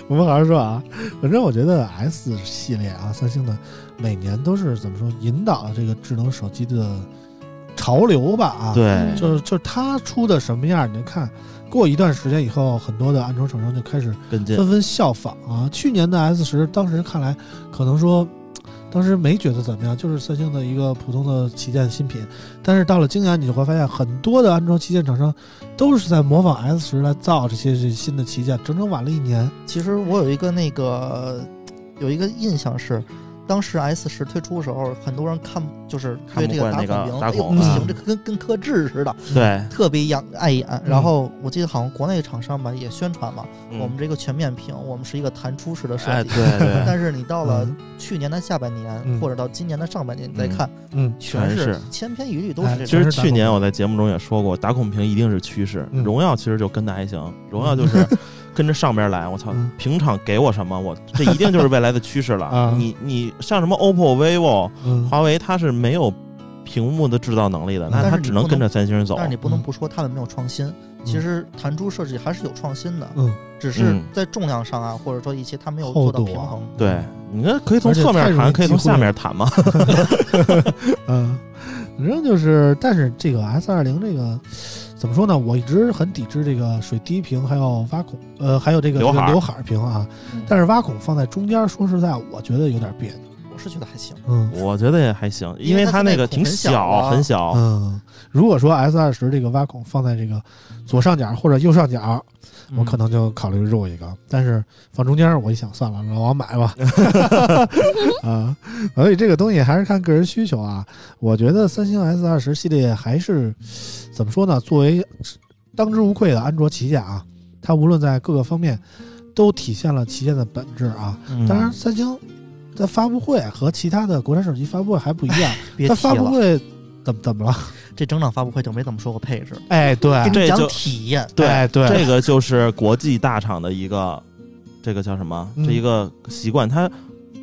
我们好好说啊。反正我觉得 S 系列啊，三星的每年都是怎么说，引导了这个智能手机的潮流吧啊。，对，就是就是它出的什么样，你就看。过一段时间以后，很多的安卓厂商就开始。纷纷效仿啊。去年的 S 十，当时看来可能说，当时没觉得怎么样，就是三星的一个普通的旗舰新品。但是到了今年，你就会发现很多的安卓旗舰厂商都是在模仿 S 十来造这些新的旗舰，整整晚了一年。其实我有一个那个有一个印象是，当时 S 十推出的时候，很多人看就是对这个打孔屏，打哎呦不行，这跟跟刻制似的，对，特别养碍眼。然后我记得好像国内厂商吧也宣传嘛，嗯。我们这个全面屏，我们是一个弹出式的设哎，计。对对，但是你到了嗯。去年的下半年，嗯。或者到今年的上半年，你再嗯看，嗯。全全是。千篇一律，都哎是这其。实去年我在节目中也说过，打孔屏一定是趋势。嗯。荣耀其实就跟的还行，荣耀就是 跟着上边来。我操嗯，平厂给我什么，我这一定就是未来的趋势了。啊。你你像什么 OPPO、vivo、嗯。华为，它是没有屏幕的制造能力的，那它只能跟着三星走。但。是你不能嗯。不说他们没有创新，其实弹珠设计还是有创新的，嗯，只是嗯。在重量上啊，或者说一些它没有做到平衡。对，你看可以从侧面弹，可以从下面弹嘛。嗯，反正就是，但是这个 S 二零这个怎么说呢？我一直很抵制这个水滴屏，还有挖孔，呃，还有这个刘海儿这个刘海屏啊。嗯但是挖孔放在中间，说实在，我觉得有点别扭。我是觉得还行。嗯我觉得也还行，因因为它它那个挺小啊很小。嗯，如果说 S 二十这个挖孔放在这个左上角或者右上角，我可能能就考虑入一个。但是放中间，我一想，算了，老王买吧。啊，所以这个东西还是看个人需求啊。我觉得三星 S 二十系列还是怎么说呢？作为当之无愧的安卓旗舰啊，它无论在各个方面都体现了旗舰的本质啊。嗯当然，三星的发布会和其他的国产手机发布会还不一样，它，发布会怎么怎么了？这整场发布会就没怎么说过配置，哎，对跟你讲这就体验。对哎对这个就是国际大厂的一个，这个叫什么？嗯这一个习惯，他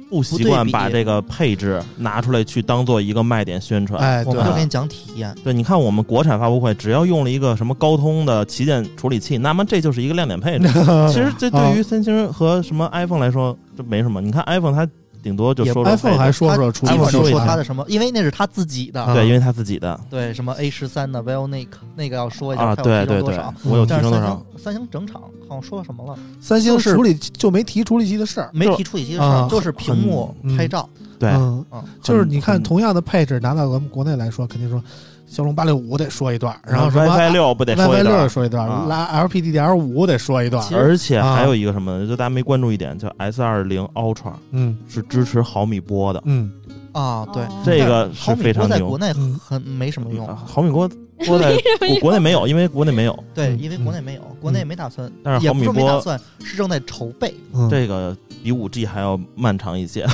不习惯把这个配置拿出来去当做一个卖点宣传。哎对我们就给你讲体验，对，你看我们国产发布会，只要用了一个什么高通的旗舰处理器，那么这就是一个亮点配置。其实这对于三星和什么 iPhone 来说，这没什么。你看 iPhone 它顶多就也说说 iPhone 还说说处理器基本就说啊他的什么，因为那是他自己的，啊对，因为他自己的对什么 A 十三的 Vionic 那个要说一下，提对对对升多少？，我有提但是三升多少？星三星整场好像说了什么了？三星是处理就没提处理器的事儿。没提处理器的事啊儿，就是屏幕拍照。对，嗯，嗯，就是你看同样的配置拿到咱们国内来说，肯定说骁龙八六五得说一段，然后什么 WiFi 六不得说 WiFi 一段？六说一段，啊拉 LPDDR 五得说一段而且啊还有一个什么呢？就大家没关注一点，叫 S 二零 Ultra 嗯是支持毫米波的，嗯啊，对，哦这个是非常牛在国。内嗯很没什么用，啊毫米波波 在国国内没有，因为国内没有。对，嗯因为国内没有，国内没打算，但是毫米波打算，是正在筹备。嗯，这个比五 G 还要漫长一些。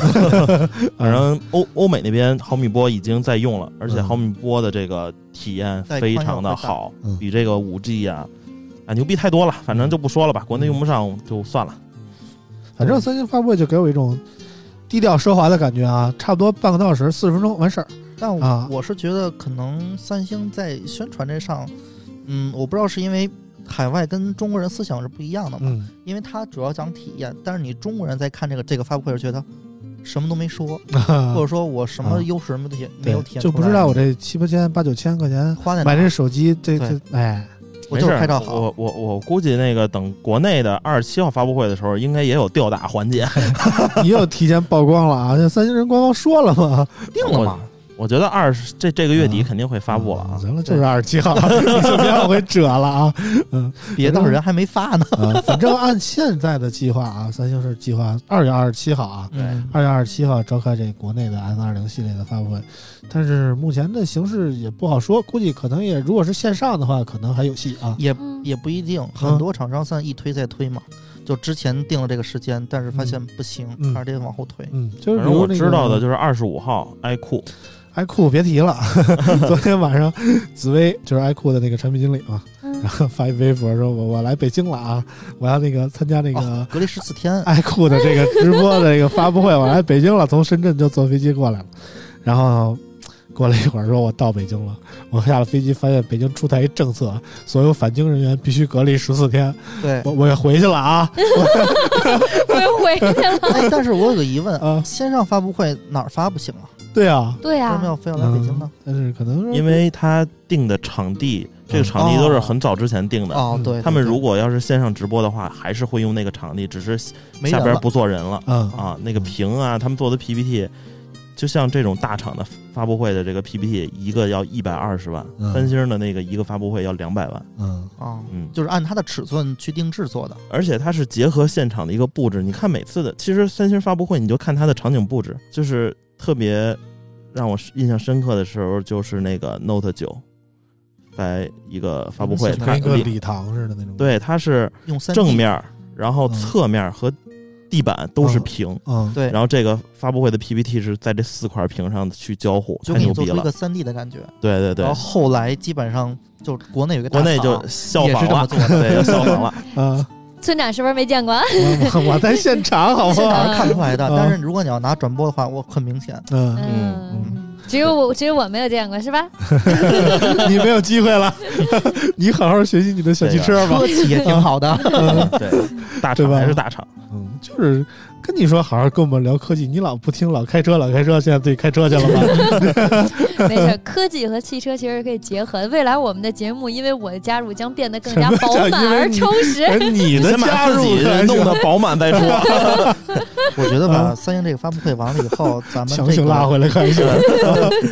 反正欧欧美那边毫米波已经在用了，而且嗯毫米波的这个体验非常的好嗯，比这个五 G 呀啊牛逼太多了。反正就不说了吧，国内用不上就算了。反正三星发布会就给我一种低调奢华的感觉啊，差不多半个多小时，四十分钟完事儿。但我啊。我是觉得可能三星在宣传这上，嗯，我不知道是因为海外跟中国人思想是不一样的嘛，嗯，因为它主要讲体验，但是你中国人在看这个这个发布会，觉得什么都没说，或者说我什么优势什么东西没有体，验出来就不知道我这七八千、八九千块钱花在哪买这手机，这这哎，我就是没事拍照好，我我我估计那个等国内的二十七号发布会的时候，应该也有吊打环节。你又提前曝光了啊！那三星人官方说了吗，定了嘛？我觉得二十这这个月底肯定会发布了啊。行了，就是二十七号，你就别往回折了啊。嗯别的人还没发呢。啊，反正按现在的计划啊，三星是计划二月二十七号啊，嗯，二月二十七号召开这国内的 S 二零系列的发布会，但是目前的形势也不好说，估计可能也如果是线上的话，可能还有戏啊。也嗯也不一定，很多厂商现在一推再推嘛。就之前定了这个时间，但是发现不行，嗯还是得往后推。嗯，就是反正我知道的就是二十五号 iQOO，爱酷别提了，昨天晚上紫薇就是爱酷的那个产品经理嘛，嗯然后发一微博说我我来北京了啊，我要那个参加那个哦，隔离十四天，爱酷的这个直播的这个发布会，我来北京了，从深圳就坐飞机过来了，然后。过了一会儿，说我到北京了。我下了飞机，发现北京出台一政策，所有返京人员必须隔离十四天。对。我我也回去了啊 我又回去了。哎，但是我有个疑问啊，线上发布会哪儿发不行啊？对啊，对呀、为什么要非要来北京呢嗯？但是可能是因为他定的场地，这个场地都是很早之前定的。哦，对，他们如果要是线上直播的话，还是会用那个场地，只是下边了不坐人了嗯啊。那个屏啊，他们做的 PPT，就像这种大厂的发布会的这个 PPT，一个要一百二十万，嗯三星的那个一个发布会要两百万。嗯啊，嗯，就是按它的尺寸去定制做的。而且它是结合现场的一个布置。你看每次的，其实三星发布会，你就看它的场景布置，就是特别让我印象深刻的时候，就是那个 Note 九，在一个发布会，嗯它跟一个里礼堂似的那种。，对它是用三正面，然后嗯侧面和地板都是平。嗯，对，然后这个发布会的 PPT 是在这四块屏上去交互，就太牛逼了给你做出一个。三 D 的感觉。对对对然后，后来基本上就国内有一个国内就效仿了，对，要效仿了。啊，村长是不是没见过？我在现场，好不好？现场是看不出来的，嗯但是如果你要拿转播的话，我很明显。嗯，嗯，只有我，只有我没有见过，是吧？你没有机会了，你好好学习你的小汽车吧车。企也挺好的，嗯对，大厂还是大厂。嗯，就是跟你说好好跟我们聊科技，你老不听，老开车，老开车，现在自己开车去了吗？没事，科技和汽车其实可以结合的。未来我们的节目因为我的加入将变得更加饱满而充实。哎你你的先把加入自己弄得饱满再说。我觉得吧，啊三星这个发布会完了以后，咱们这强行拉回来看一下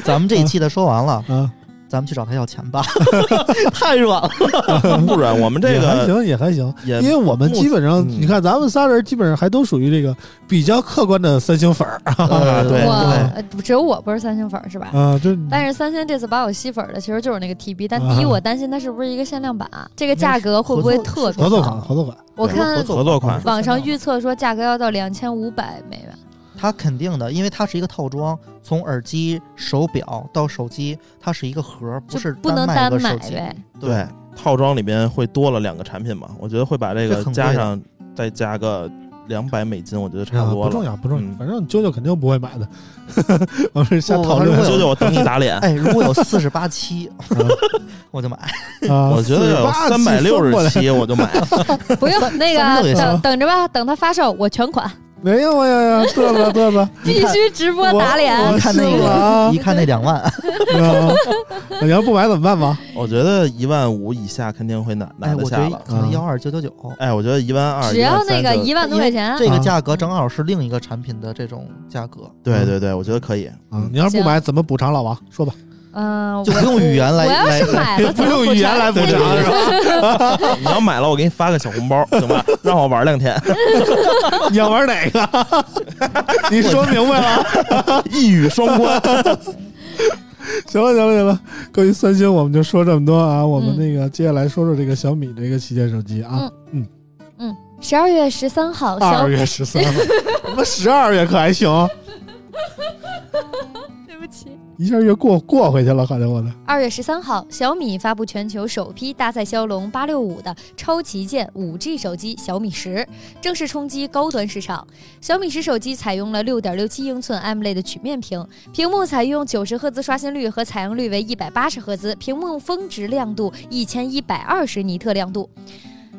咱们这一期的说完了，啊咱们去找他要钱吧，太软了。不软我们这个还行，也还行，也因为我们基本上，嗯你看咱们仨人基本上还都属于这个比较客观的三星粉儿 对只有我不是三星粉儿是吧？啊，就但是三星这次把我吸粉儿的其实就是那个 TB，但啊第一我担心它是不是一个限量版，这个价格会不会特别合作款，合作款，我看合作合作款网上预测说价格要到两千五百美元。它肯定的，因为它是一个套装，从耳机、手表到手机，它是一个盒儿，不是不能卖单买。呗。对套装里边会多了两个产品嘛，我觉得会把这个加上再加个两百美金，我觉得差啊不多了。不重要，不重要，嗯反正啾啾肯定不会买的。我们瞎不讨论舅舅，我等你打脸。哎，如果有四十八期，我就买。啊，我觉得有三百六十期我就买。不用那个等等着吧，等它发售我全款，没有哎呀呀，嘚瑟嘚瑟，必须直播打脸。一看那个，一看那两万，你要不买怎么办吧？我觉得一万五以下肯定会拿拿哎，我觉得得下了。可能幺二九九九，哎，我觉得一万二，只要那个一万多块钱，这个价格正好是另一个产品的这种价格，对对对，我觉得可以。啊，你要是不买怎么补偿老王？说吧，嗯，就不用语言来我要来是买了，不用语言来补偿 是吧？你要买了，我给你发个小红包，行吧？让我玩两天，你要玩哪个？你说明白了。一语双关。行了，行了，行了，关于三星我们就说这么多啊。我们嗯那个接下来说说这个小米这个旗舰手机啊。嗯嗯十二月十三号，十二月十三号，他妈十二月可还行，对不起，一下就过过回去了，好像我的。二月十三号，小米发布全球首批搭载骁龙八六五的超旗舰五 G 手机小米十，正式冲击高端市场。小米十手机采用了六点六七英寸 AMOLED 曲面屏，屏幕采用九十赫兹刷新率和采样率为一百八十赫兹，屏幕峰值亮度一千一百二十尼特亮度。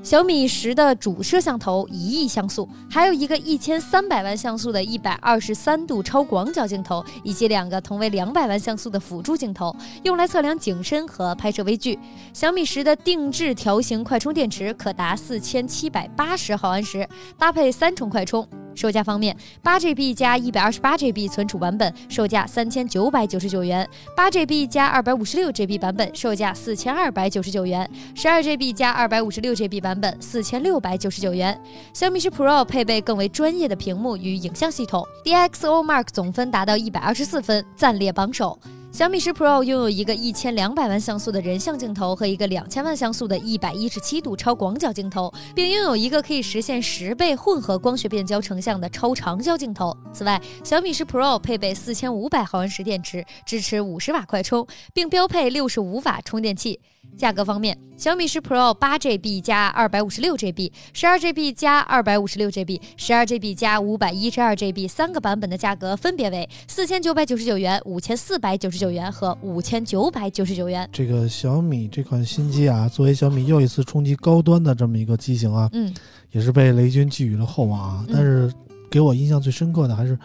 小米十的主摄像头一亿像素，还有一个一千三百万像素的一百二十三度超广角镜头，以及两个同为两百万像素的辅助镜头，用来测量景深和拍摄微距。小米十的定制条形快充电池可达四千七百八十毫安时，搭配三重快充。售价方面，八 GB 加一百二十八 GB 存储版本售价三千九百九十九元，八 GB 加二百五十六 GB 版本售价四千二百九十九元，十二 GB 加二百五十六 GB 版本四千六百九十九元。小米十 Pro 配备更为专业的屏幕与影像系统，DxO Mark 总分达到一百二十四分，暂列榜首。小米十 Pro 拥有一个一千两百万像素的人像镜头和一个两千万像素的一百一十七度超广角镜头，并拥有一个可以实现十倍混合光学变焦成像的超长焦镜头。此外，小米十 Pro 配备四千五百毫安时电池，支持五十瓦快充，并标配六十五瓦充电器。价格方面，小米十 Pro 八 GB 加二百五十六 GB、十二 GB 加二百五十六 GB、十二 GB 加五百一十二 GB 三个版本的价格分别为四千九百九十九元、五千四百九十九元和五千九百九十九元。这个小米这款新机啊，作为小米又一次冲击高端的这么一个机型啊，嗯也是被雷军寄予了厚望啊。嗯但是给我印象最深刻的还是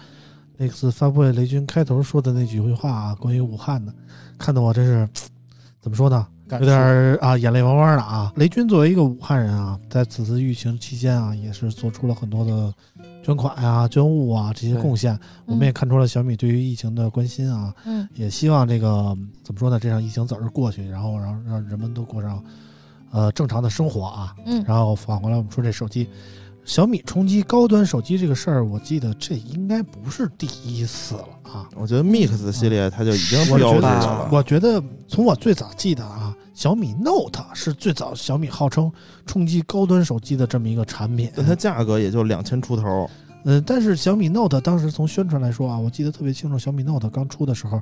那次发布会雷军开头说的那几句话啊，关于武汉的，看得我真是怎么说呢？有点儿啊，眼泪汪汪的啊！雷军作为一个武汉人啊，在此次疫情期间啊，也是做出了很多的捐款啊、捐物啊这些贡献。我们也看出了小米对于疫情的关心啊，嗯也希望这个怎么说呢？这场疫情早日过去，然后让让人们都过上呃正常的生活啊。嗯然后反过来我们说这手机，小米冲击高端手机这个事儿，我记得这应该不是第一次了啊。我觉得 Mix 系列它就已经我标志了。我觉得从我最早记得啊，小米 Note 是最早小米号称冲击高端手机的这么一个产品。但它价格也就两千出头，嗯，但是小米 Note 当时从宣传来说啊，我记得特别清楚，小米 Note 刚出的时候，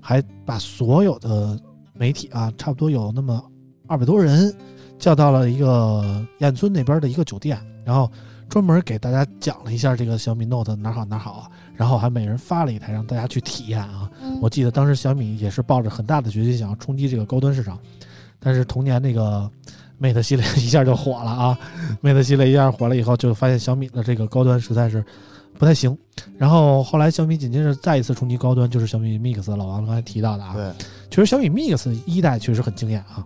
还把所有的媒体啊，差不多有那么二百多人，叫到了一个燕村那边的一个酒店，然后专门给大家讲了一下这个小米 Note 哪好哪好啊，然后还每人发了一台让大家去体验啊。嗯我记得当时小米也是抱着很大的决心想要冲击这个高端市场，但是同年那个 Mate 系列一下就火了啊，Mate 系列一下火了以后，就发现小米的这个高端实在是不太行。然后后来小米紧接着再一次冲击高端，就是小米 Mix，老王刚才提到的啊。对，其实小米 Mix 一代确实很惊艳啊，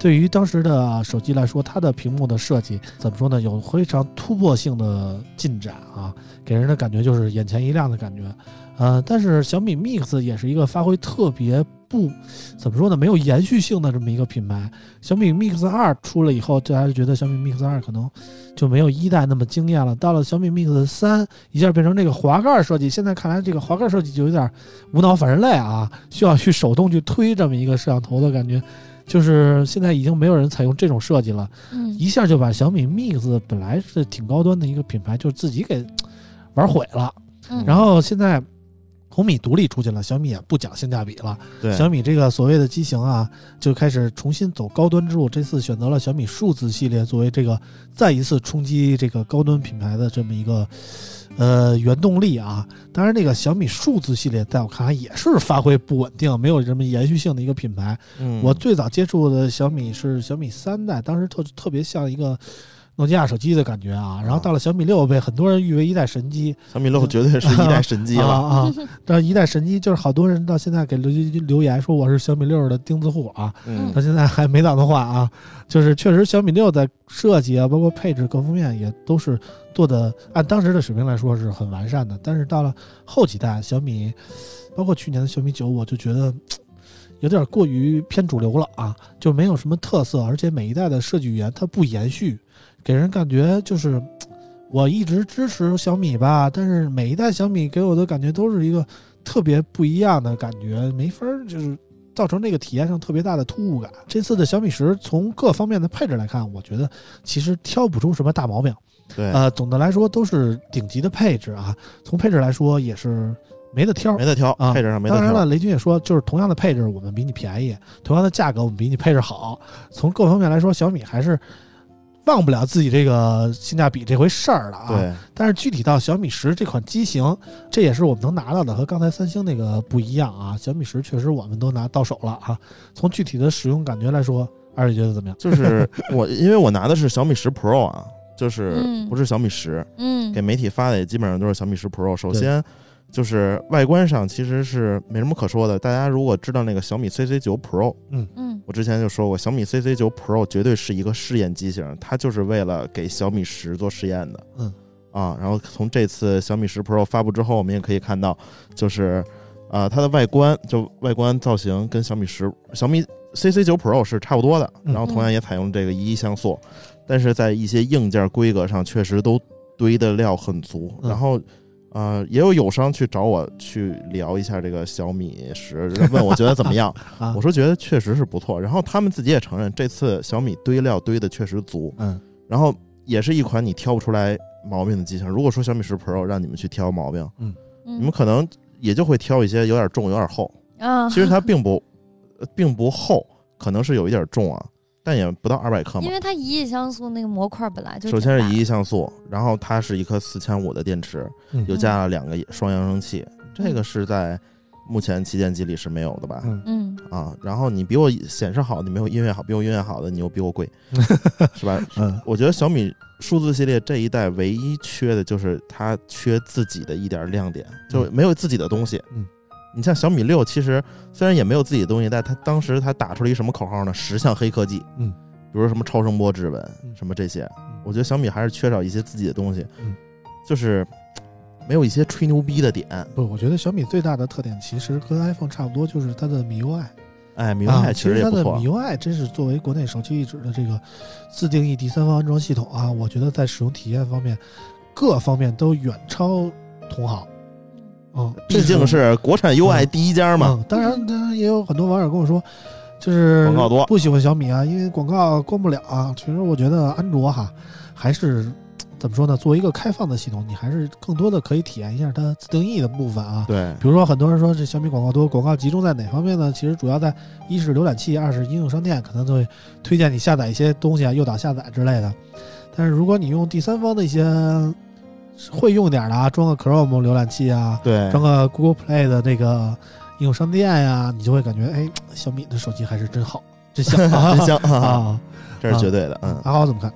对于当时的手机来说，它的屏幕的设计怎么说呢？有非常突破性的进展啊，给人的感觉就是眼前一亮的感觉。呃，但是小米 Mix 也是一个发挥特别不怎么说呢，没有延续性的这么一个品牌。小米 Mix 二出了以后，大家就觉得小米 Mix 二可能就没有一代那么惊艳了。到了小米 Mix 三，一下变成这个滑盖设计，现在看来这个滑盖设计就有点无脑反人类啊，需要去手动去推这么一个摄像头的感觉。就是现在已经没有人采用这种设计了，嗯一下就把小米 Mix 本来是挺高端的一个品牌，就自己给玩毁了。嗯，然后现在红米独立出去了，小米也不讲性价比了。对，小米这个所谓的机型啊，就开始重新走高端之路。这次选择了小米数字系列作为这个再一次冲击这个高端品牌的这么一个呃原动力啊。当然，那个小米数字系列在我看来也是发挥不稳定，没有什么延续性的一个品牌。嗯我最早接触的小米是小米三代，当时特特别像一个诺基亚手机的感觉啊。然后到了小米六，被很多人誉为一代神机。小米六绝对是 一代神机啊了。啊！这一代神机就是好多人到现在给留留言说我是小米六的钉子户啊，嗯到现在还没打算换啊。就是确实小米六在设计啊，包括配置各方面也都是做的按当时的水平来说是很完善的。但是到了后几代小米，包括去年的小米九，我就觉得。有点过于偏主流了啊，就没有什么特色，而且每一代的设计语言它不延续，给人感觉就是我一直支持小米吧，但是每一代小米给我的感觉都是一个特别不一样的感觉，没法儿就是造成这个体验上特别大的突兀感。这次的小米十从各方面的配置来看，我觉得其实挑不出什么大毛病。对，呃，总的来说都是顶级的配置啊，从配置来说也是没得挑。没得挑，啊配置上没得当然了，雷军也说，就是同样的配置，我们比你便宜；同样的价格，我们比你配置好。从各方面来说，小米还是忘不了自己这个性价比这回事儿了啊。对，但是具体到小米十这款机型，这也是我们能拿到的，和刚才三星那个不一样啊。小米十确实我们都拿到手了啊。从具体的使用感觉来说，二位觉得怎么样？就是我，因为我拿的是小米十 Pro 啊，就是嗯不是小米十，嗯给媒体发的也基本上都是小米十 Pro。首先就是外观上其实是没什么可说的，大家如果知道那个小米 CC 九 Pro，嗯嗯我之前就说过，小米 CC 九 Pro 绝对是一个试验机型，它就是为了给小米十做试验的。嗯，啊，然后从这次小米十 Pro 发布之后，我们也可以看到，就是啊、它的外观就外观造型跟小米十、小米 CC 九 Pro 是差不多的，嗯然后同样也采用这个一一像素，但是在一些硬件规格上确实都堆的料很足，嗯然后。呃，也有友商去找我去聊一下这个小米十，问我觉得怎么样。啊。我说觉得确实是不错，然后他们自己也承认，这次小米堆料堆的确实足，嗯。然后也是一款你挑不出来毛病的机型。如果说小米十 Pro 让你们去挑毛病，嗯，你们可能也就会挑一些有点重、有点厚。啊，其实它并不，呃并不厚，可能是有一点重啊，但也不到二百克嘛因。为它一亿像素那个模块本来就首先是一亿，像素，然后它是一颗四千五的电池，嗯又加了两个双扬声器，这个是在目前旗舰机里是没有的吧？嗯嗯啊，然后你比我显示好，你没有音乐好，比我音乐好的，你又比我贵，是吧？嗯我觉得小米数字系列这一代唯一缺的就是它缺自己的一点亮点，就没有自己的东西。嗯，你像小米六，其实虽然也没有自己的东西，但它当时它打出了一什么口号呢？十项黑科技。嗯，比如说什么超声波指纹，嗯什么这些，我觉得小米还是缺少一些自己的东西。嗯，就是没有一些吹牛逼的点。不，我觉得小米最大的特点其实跟 iPhone 差不多，就是它的 MIUI。哎，，MIUI 其实它的。MIUI 真是作为国内首屈一指的这个自定义第三方安装系统啊，我觉得在使用体验方面，各方面都远超同行。嗯，毕竟是国产 UI 第一家嘛。嗯，当然，当然也有很多网友跟我说，就是广告多不喜欢小米啊，因为广告关不了啊。其实我觉得安卓哈还是怎么说呢？作为一个开放的系统，你还是更多的可以体验一下它自定义的部分啊。对，比如说，很多人说这小米广告多，广告集中在哪方面呢？其实主要在一是浏览器，二是应用商店，可能都会推荐你下载一些东西啊，诱导下载之类的。但是如果你用第三方的一些会用点的啊，装个 Chrome 浏览器啊，对，装个 Google Play 的那个应用商店呀，你就会感觉，哎，小米的手机还是真好，真香啊，真香。啊！这是绝对的。嗯，阿豪怎么看？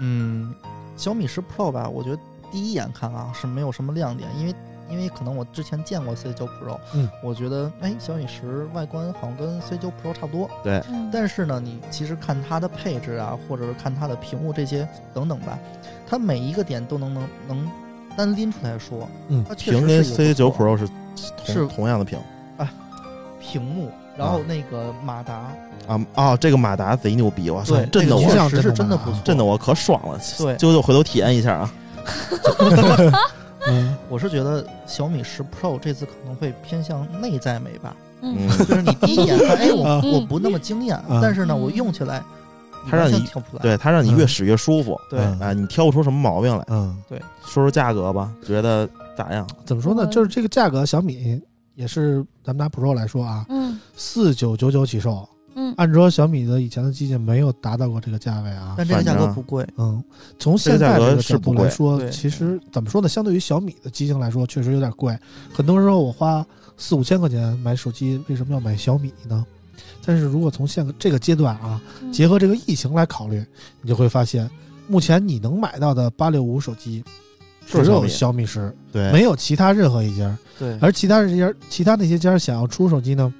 嗯，小米十 Pro 吧，我觉得第一眼看啊是没有什么亮点，因为因为可能我之前见过 C 九 Pro，嗯，我觉得哎，小米十外观好像跟 C 九 Pro 差不多，对。但是呢，你其实看它的配置啊，或者是看它的屏幕这些等等吧，它每一个点都能能能单拎出来说，嗯它确实屏跟 C 九 Pro 是同是同样的屏啊屏幕，然后那个马达，啊啊！这个马达贼牛逼，我操对，，震的我这个确实是真的不错，震的我可爽了。对啾啾回头体验一下啊。嗯，我是觉得小米十 Pro 这次可能会偏向内在美吧，嗯嗯，就是你第一眼看，哎，我嗯我不那么惊艳，嗯但是呢，嗯我用起来，它让你。对，它让你越使越舒服对嗯啊，你挑不出什么毛病来。嗯，对说说价格吧，觉得咋样？怎么说呢？就是这个价格，小米也是咱们拿 Pro 来说啊，嗯四九九九起售。嗯按说小米的以前的机器没有达到过这个价位啊。但这个价格不贵，嗯，从现在这个角度来说，其实怎么说呢？相对于小米的机型来说，确实有点贵。很多人说我花四五千块钱买手机，为什么要买小米呢？但是如果从现这个阶段啊，嗯结合这个疫情来考虑，你就会发现，目前你能买到的八六五手机只有小米小米十，对，没有其他任何一家。对，而其他这家其他那些家想要出手机呢，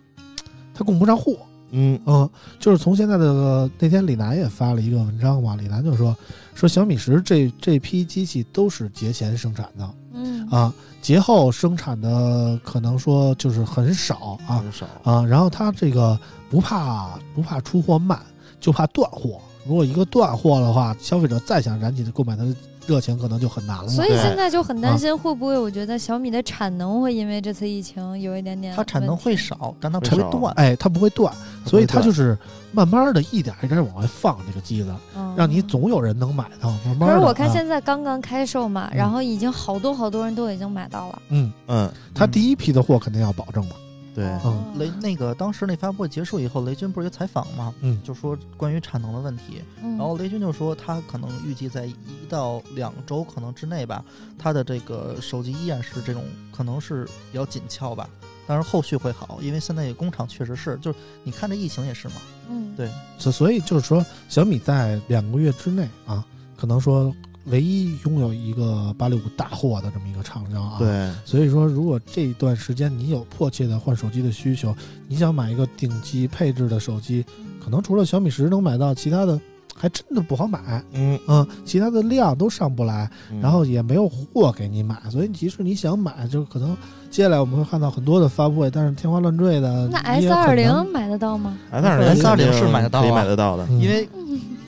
它供不上货。嗯嗯，就是从现在的那天李楠也发了一个文章嘛，李楠就说说小米十这这批机器都是节前生产的嗯啊，节后生产的可能说就是很少啊很少。啊，然后它这个不怕不怕出货慢，就怕断货。如果一个断货的话，消费者再想燃起购买它的热情，可能就很难了。所以现在就很担心，会不会我觉得小米的产能会因为这次疫情有一点点它产能会少，但它不会断。哎，它不会断，所以它就是慢慢的一点一点往外放这个机子，嗯让你总有人能买到。慢慢的，可是我看啊现在刚刚开售嘛，嗯然后已经好多好多人都已经买到了。嗯，嗯，它第一批的货肯定要保证嘛。对，嗯。雷那个当时那发布会结束以后，雷军不是有采访吗？嗯。就说关于产能的问题，嗯。然后雷军就说他可能预计在一到两周可能之内吧，他的这个手机依然是这种可能是比较紧俏吧，但是后续会好，因为现在工厂确实是，就是你看这疫情也是嘛，嗯。对。所所以就是说，小米在两个月之内啊，可能说唯一拥有一个八六五大货的这么一个厂商啊。。对，所以说，如果这一段时间你有迫切的换手机的需求，你想买一个顶级配置的手机，可能除了小米十能买到，其他的还真的不好买。嗯，嗯，其他的量都上不来，嗯然后也没有货给你买，所以即使你想买，就可能接下来我们会看到很多的发布会，但是天花乱坠的。那 S 二零买得到吗？S 二零 S 二零是买得到啊可以买得到的，嗯因为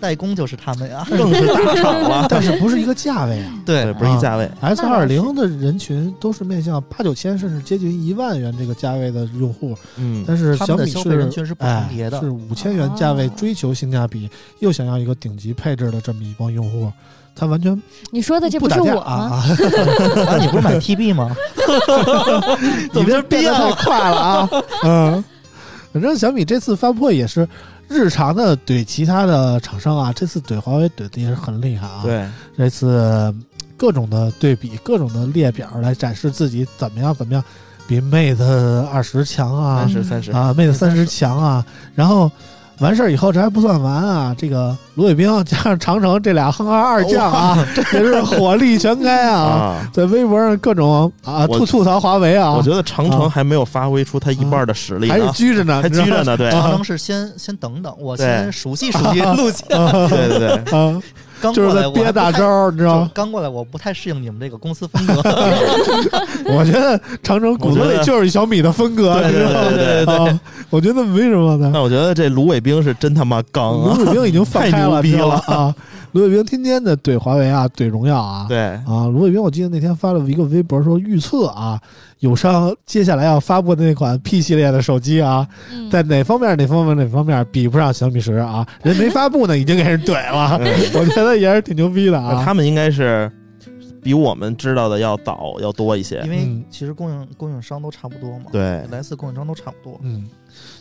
代工就是他们呀，更是大厂了。但是不是一个价位啊 对，不是一价位。？S 二零的人群都是面向八九千甚至接近一万元这个价位的用户，嗯，但是小米是群是不重哎叠的是五千元价位哦追求性价比，又想要一个顶级配置的这么一帮用户，他完全你说的这不是我吗？啊啊！啊，你不是买 TB 吗？你这变得太快了啊！嗯，反正小米这次发布会也是日常的怼其他的厂商啊，这次怼华为怼的也是很厉害啊。，对，这次各种的对比，各种的列表来展示自己怎么样怎么样，比 Mate 二十强啊三十三十，啊，Mate 三十强啊，然后。完事儿以后，这还不算完啊！这个卢伟冰 加上长城这俩哼哈二将啊，也是火力全开啊！啊。在微博上各种啊吐吐槽华为啊，我觉得长啊城还没有发挥出他一半的实力呢，还是拘着呢，还拘着呢，对，长城是先先等等，我先熟悉熟悉路线。对对对，啊，刚就是在憋大招，你知道吗？刚过来，我不太适应你们这个公司风格。我觉得长城骨子里就是小米的风格，对对你知道吗对对对对啊我觉得没什么的。那我觉得这卢伟冰是真他妈刚啊！卢伟冰已经放 开太牛逼了啊！卢伟冰天天的怼华为啊，怼荣耀啊，对，啊，卢伟冰，我记得那天发了一个微博说预测啊，友商接下来要发布的那款 P 系列的手机啊，嗯在哪方面哪方面哪方面比不上小米十啊？人没发布呢，已经给人怼了，我觉得也是挺牛逼的啊。他们应该是比我们知道的要早要多一些因。为嗯其实供应供应商都差不多嘛，对，来自供应商都差不多。嗯，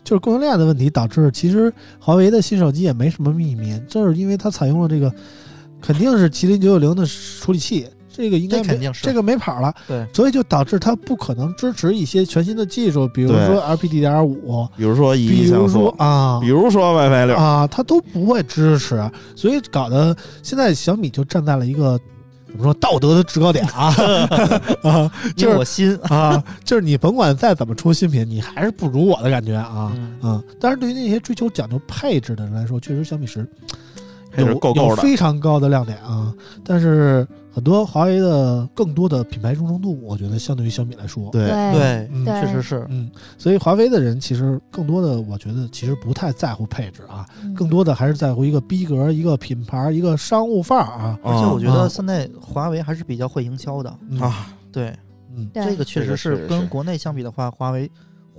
就是供应链的问题导致，其实华为的新手机也没什么秘密，就是因为它采用了这个，肯定是麒麟九九零的处理器，这个应该肯定是这个没跑了，对，所以就导致它不可能支持一些全新的技术，比如说 LPDDR 五，比如说一比如说啊比。如说 WiFi 六，啊，它都不会支持，所以搞得现在小米就站在了一个怎么说道德的制高点啊 啊，就是我心，啊，就是你甭管再怎么出新品，你还是不如我的感觉啊。嗯嗯，但是对于那些追求讲究配置的人来说，确实小米十有有。非常高的亮点啊。但是很多华为的更多的品牌忠诚度，我觉得相对于小米来说，对。对，嗯确实是，嗯，所以华为的人其实更多的，我觉得其实不太在乎配置啊，嗯。更多的还是在乎一个逼格、一个品牌、一个商务范儿啊。而且我觉啊得现在华为还是比较会营销的，嗯，啊，对，嗯。这个确实是跟国内相比的话，华为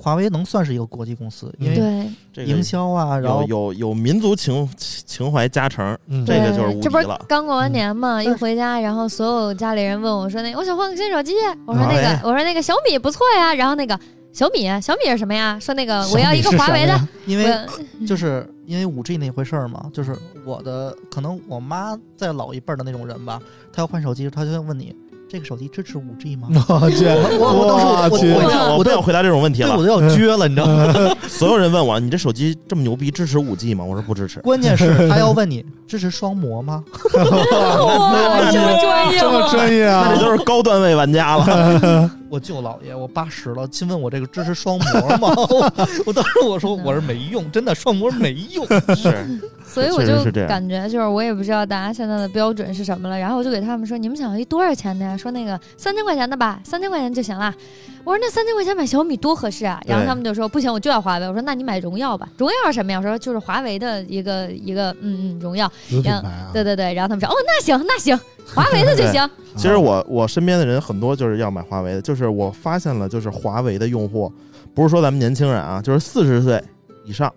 华为能算是一个国际公司，因为对这个营销啊，然后有有有民族情情怀加成，嗯，这个就是无对这不是敌了。刚过完年嘛，嗯一回家，然后所有家里人问我说：“那我想换个新手机。”我说：“那个，哎我说那个小米不错呀。”然后那个小米，小米是什么呀？说那个我要一个华为的，因为 就是因为五 G 那回事儿嘛，就是我的可能我妈在老一辈儿的那种人吧，她要换手机，她就会问你这个手机支持五 G 吗？我去，我我当时我我去我我不想我不想回答这种问题了，我了。都要撅了，你知道吗？所有人问我，你这手机这么牛逼，支持五 G 吗？我说不支持。关键是 他要问你支持双模吗？哇，这么专业这么？专业啊那这！都是高段位玩家了。我舅姥爷，我八十了，亲问我这个支持双模吗？我我当时我说我是没用，真的双模没用。是，所以我就感觉就是我也不知道大家现在的标准是什么了，然后我就给他们说，你们想要一多少钱的呀？说那个三千块钱的吧，三千块钱就行了。我说那三千块钱买小米多合适啊！然后他们就说不行，我就要华为。我说那你买荣耀吧，荣耀是什么呀？我说就是华为的一个一个嗯嗯荣耀。子品牌啊，对对对，然后他们说哦那行那行，华为的就行。其实我我身边的人很多就是要买华为的，就是我发现了，就是华为的用户，不是说咱们年轻人啊，就是四十岁以上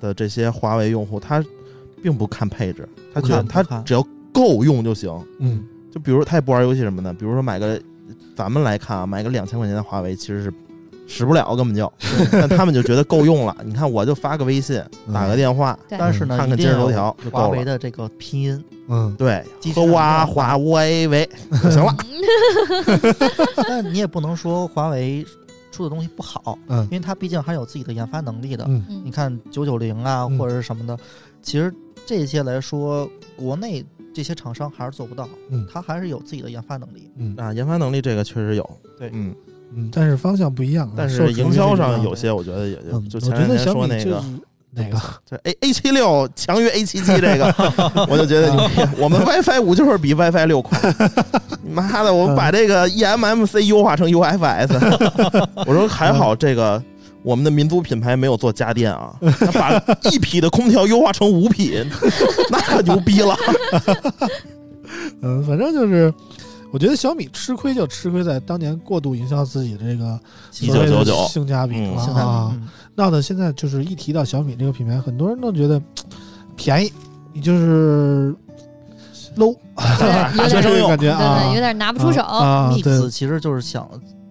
的这些华为用户，他并不看配置，他觉得他只要够用就行。嗯，就比如他也不玩游戏什么的，比如说买个，咱们来看啊，买个两千块钱的华为其实是使不了，根本就，但他们就觉得够用了。你看，我就发个微信，打个电话，但是呢，看看今日头条就够华为的这个拼音，嗯，对机，和身哇上华为为就行了。但你也不能说华为出的东西不好，嗯。因为它毕竟还有自己的研发能力的。嗯。你看九九零啊，嗯。或者是什么的，其实这些来说，国内这些厂商还是做不到，嗯它还是有自己的研发能力。嗯啊，研发能力这个确实有，对嗯，嗯，但是方向不一样啊，但是营销上有些，我觉得也就前两天说那个，哪个？这 A A 七六强于 A 七七这个，我就觉得牛逼。我们 WiFi 五就是比 WiFi 六快。妈的，我们把这个 E eMMC 优化成 UFS。我说还好，这个我们的民族品牌没有做家电啊，他把一匹的空调优化成五匹，那可牛逼了。嗯，反正就是，我觉得小米吃亏就吃亏在当年过度营销自己的这个一九九九。性价比嗯了啊，嗯。闹得现在就是一提到小米这个品牌，很多人都觉得便宜，你就是 low，有点就这个感觉啊，对，有点拿不出手。啊，对 Mix 其实就是想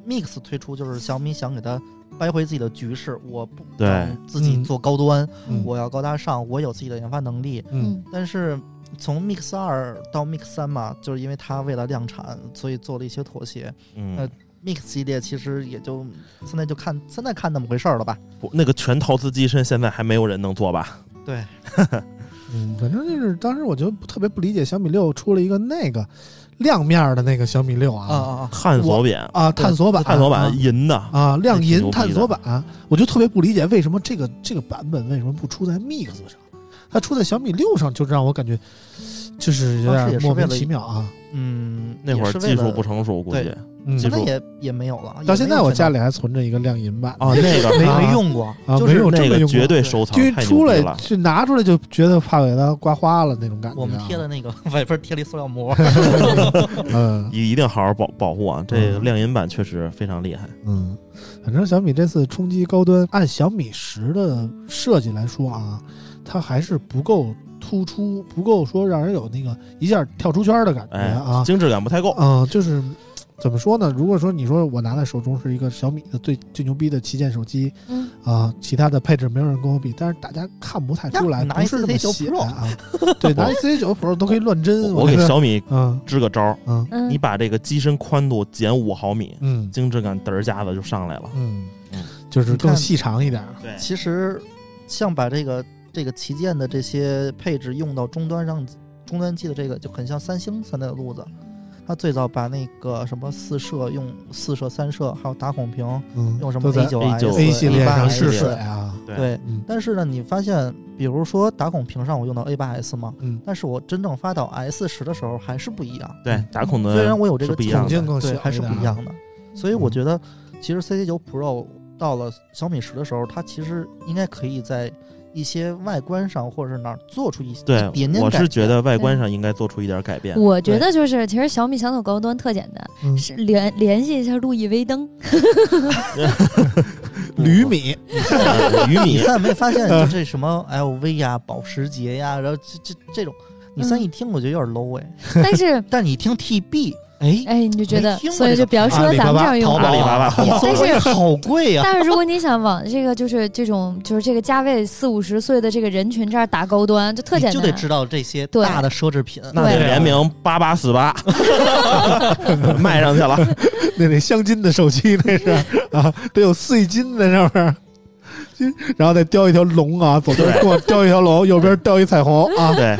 Mix 推出，就是小米想给它掰回自己的局势，我不对想自己嗯做高端，嗯我要高大上，我有自己的研发能力。嗯但是从 Mix 二到 Mix 三嘛，就是因为它为了量产，所以做了一些妥协。嗯，Mix 系列其实也就现在就看现在看那么回事儿了吧？不那个全陶瓷机身现在还没有人能做吧？对，嗯，反正就是当时我就特别不理解小米六出了一个那个亮面儿的那个小米六啊啊啊啊！探索版，啊，探索版探索版啊。银的，啊，亮银探索版，我就特别不理解为什么这个这个版本为什么不出在 Mix 上，它出在小米六上，就让我感觉就是有点莫名其妙啊。嗯，那会儿技术不成熟，估计嗯技，术现在也也没有了。到现在我家里里还存着一个亮银版啊，那个没用过，啊，就是没有真那个绝对收藏因为，太出来牛了。就拿出来就觉得怕给它刮花了那种感觉啊。我们贴的那个 外边贴了一塑料膜。嗯一一定好好保保护啊！这亮银版确实非常厉害。嗯，反正小米这次冲击高端，按小米十的设计来说啊，它还是不够突出，不够说让人有那个一下跳出圈的感觉哎啊。精致感不太够。嗯，就是怎么说呢？如果说你说我拿在手中是一个小米的最最牛逼的旗舰手机嗯，啊，其他的配置没有人跟我比，但是大家看不太出来，拿一不是那么 CC9 显 Pro 啊。对，拿一 C 九 Pro 都可以乱真。我给小米嗯支个招儿，嗯嗯，你把这个机身宽度减五毫米，嗯精致感嘚儿家子就上来了。嗯嗯，就是更细长一点。对，其实像把这个这个旗舰的这些配置用到终端上，终端机的这个就很像三星现在的路子。它最早把那个什么四摄用四摄、三摄，还有打孔屏嗯，用什么 A 九 A9 A 系列上 A8S 试水啊，对但是呢，你发现，比如说打孔屏上我用到 A 八 S 嘛，嗯，但是我真正发到 S 十的时候还是不一样。对，打孔的虽然我有这个是不一样的孔径更小对，还是不一样的。所以我觉得，其实 CC 九 Pro 到了小米十的时候，它其实应该可以在一些外观上或者是哪儿做出一些对点，点我是觉得外观上应该做出一点改变。我觉得就是，其实小米想走高端特简单，嗯。是联联系一下路易威登，铝米，呃鱼米。你现在没发现，就这什么 LV 呀、保时捷呀，然后这这这种，你现在一听我觉得有点 low 哎，但是 但你听 TB，哎，哎，你就觉得所以就比较适合阿里巴巴咱们这样用淘宝阿里但是好贵呀，但是如果你想往这个就是这种就是这个价位四五十岁的这个人群这儿打高端，就特简单。就得知道这些对。大的奢侈品，那得联名八八四八 卖上去了。那那镶金的手机，那是啊，得有碎金在上面。金然后再雕一条龙啊，左边给我雕一条龙，右边雕一彩虹啊。对，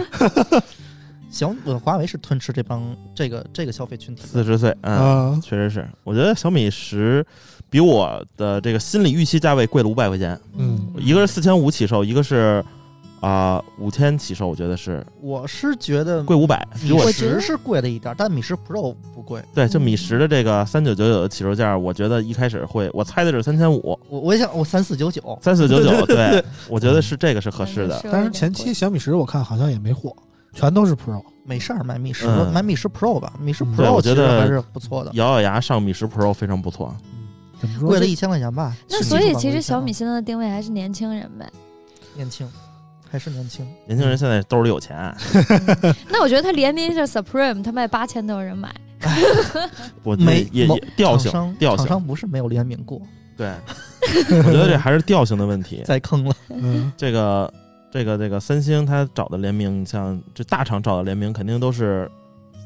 小呃华为是吞吃这帮这个这个消费群体，四十岁，嗯，啊，确实是。我觉得小米十比我的这个心理预期价位贵了五百块钱，嗯一个是四千五起售，一个是啊五千起售，我觉得是我是觉得贵五百，比米我我觉得十是贵了一点，但米十 Pro 不贵。对就米十的这个三九九九的起售价，我觉得一开始会，我猜的是三千五，我我也想我三四九九，三四九九，对，我觉得是这个是合适的。但是前期小米十我看好像也没货，全都是 Pro。没事儿，买米十、嗯买米十 Pro 吧，米十嗯 Pro 我觉得其实还是不错的，咬咬牙上米十 Pro 非常不错，怎么说？贵了一千块钱吧。那所以其实小米现在的定位还是年轻人呗。年轻，还是年轻。年轻人现在兜里有钱，那我觉得他联名一下 Supreme，他卖八千都有人买。我没也也调性厂商调性，厂商不是没有联名过，对，我觉得这还是调性的问题。再坑了。嗯这个这个这个三星它找的联名，像这大厂找的联名，肯定都是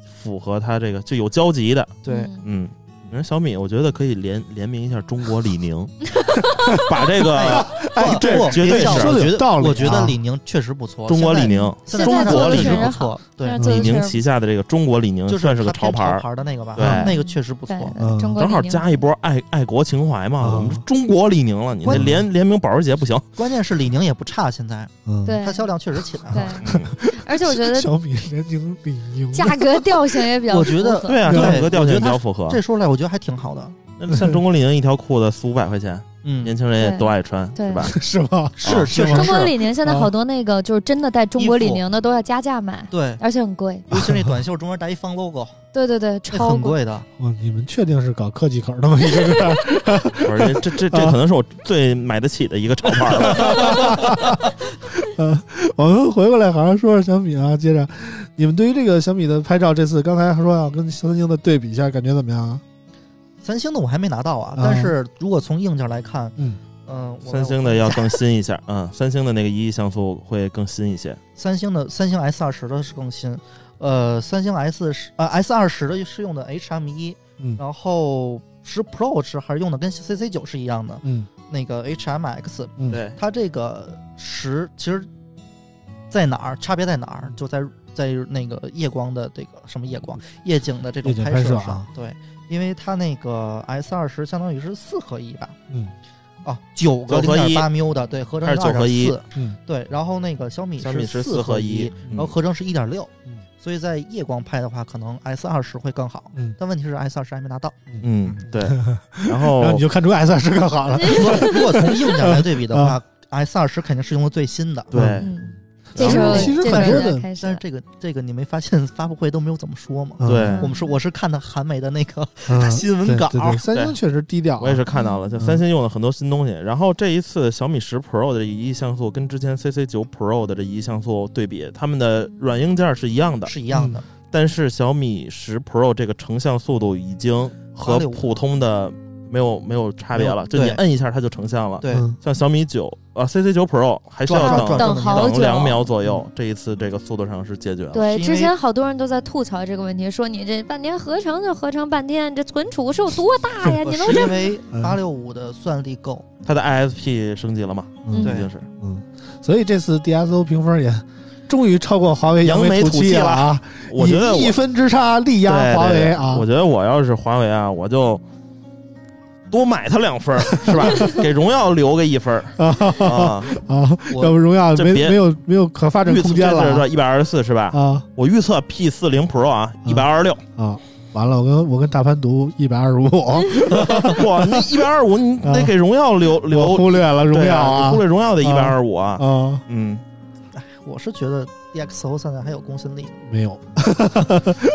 符合它这个就有交集的。对，嗯。嗯，你说小米，我觉得可以联联名一下中国李宁，把这个哎，这绝对是我觉得道理啊我觉得李宁确实不错。中国李宁，中国李确实宁不错，对李宁旗下的这个中国李宁就算是个潮牌儿，牌的那个吧？对啊那个确实不错正好加一波爱爱国情怀嘛。嗯我们中国李宁了，你那联联名保时捷不行。关键是李宁也不差，现在嗯，对它销量确实起来对了。，而且我觉得小米联名李宁，价格调性也比较我觉得符合对啊，价格调性比较符合。这说来我觉得还挺好的。那像中国李宁一条裤子四五百块钱，嗯，年轻人也都爱穿，对是吧？是吗？是啊确实中国。李宁现在好多那个就是真的带中国李宁的都要加价买，对，而且很贵。尤其那短袖中间带一方 logo，对对对，超贵。很贵的。哇，你们确定是搞科技口的吗？不是，这这这可能是我最买得起的一个潮牌了。嗯我们回过来好好说说小米啊。接着，你们对于这个小米的拍照，这次刚才还说要跟三星的对比一下，感觉怎么样啊？三星的我还没拿到啊，啊但是如果从硬件来看，嗯，嗯，我三星的要更新一下，嗯，三星的那个一亿像素会更新一些。三星的三星 S 二十的是更新，呃，三星 S 十呃 S 二十的是用的 HM 一，嗯。然后十 Pro 是还是用的跟 CC 九是一样的嗯。那个 HMX，嗯，对，它这个十其实在哪儿差别在哪儿？就在在那个夜光的这个什么夜光夜景的这种拍摄上，拍摄啊。对，因为它那个 S 二十相当于是四合一吧，嗯哦，九个零点八缪的，对，合成是二九合一点四，嗯对，然后那个小米小米是四合一，嗯然后合成是一点六嗯，所以在夜光拍的话，可能 S 二十会更好。嗯但问题是 S 二十还没拿到。嗯，对。然后然后你就看出 S 二十更好了。如果如果从硬件来对比的啊 话，S 二十肯定是用的最新的。对，嗯，这时候其实这很多的时候就开始但是这个这个你没发现发布会都没有怎么说吗？嗯对我们是我是看的韩媒的那个 嗯 新闻稿三星确实低调啊。我也是看到了，就嗯三星用了很多新东西。然后这一次小米十 Pro 的这一亿像素跟之前 CC 九 Pro 的这一亿像素对比，他们的软硬件是一样的，是一样的，但是小米十 Pro 这个成像速度已经和普通的没有没有差别了，就你摁一下它就成像了。对，嗯像小米九啊 CC 九 Pro 还需要等等好久，两秒左右，这一次这个速度上是解决了。对，之前好多人都在吐槽这个问题，说你这半天合成就合成半天，这存储是有多大呀？你能这是因为嗯八六五的算力够，它的 ISP 升级了嘛？嗯对就是嗯，所以这次 DSO 评分也终于超过华为扬眉眉吐气了啊！我觉得我以一分之差力压华为啊！我觉得我要是华为啊，我就多买它两分儿，是吧？给荣耀留个一分儿啊。啊，要不荣耀这别没没有没有可发展预测空间了这是一百二十四是吧？啊我预测 P 四零 Pro 啊，一百二十六。啊！完了，我跟我跟大潘读一百二十五，哇，那一百二十五，你得给荣耀留我留忽略了荣耀啊，忽略荣耀得一百二十五啊。嗯，嗯，我是觉得 DXO 现在还有公信力。没有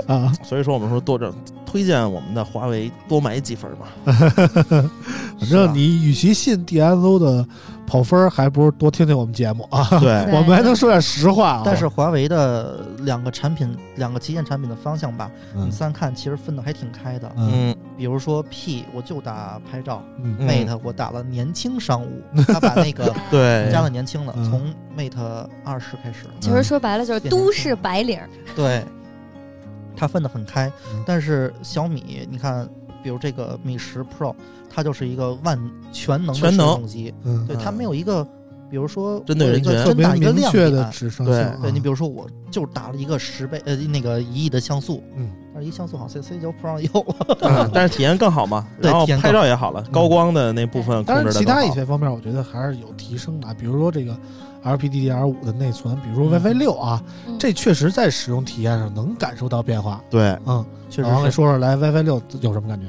啊，所以说我们说多这推荐我们的华为多买几分嘛。反正你与其信 DSO 的跑分儿，还不如多听听我们节目啊。对，我们还能说点实话啊。但是华为的两个产品，两个旗舰产品的方向吧，嗯你三看其实分的还挺开的。嗯嗯比如说 P，我就打拍照嗯嗯；Mate 我打了年轻商务，他把那个对，加了年轻了，嗯从 Mate 二十开始。其实说白了就是都市白领儿，对，它分得很开嗯。但是小米，你看，比如这个米十 Pro，它就是一个万全能的摄全能像机，嗯，对，它没有一个，比如说针对人群特别真打一个亮明确的点。对指向性啊。对你比如说，我就打了一个十倍，呃，那个一亿的像素，嗯，但是一像素好像 C C 九 Pro 有，嗯但是体验更好嘛，然后拍照也好了，高光的那部分控当然，其他一。些方面，我觉得还是有提升的，比如说这个 LPDDR 五的内存，比如说嗯 WiFi 六啊，嗯这确实在使用体验上能感受到变化。对嗯，确实然后给。说说来 WiFi 六有什么感觉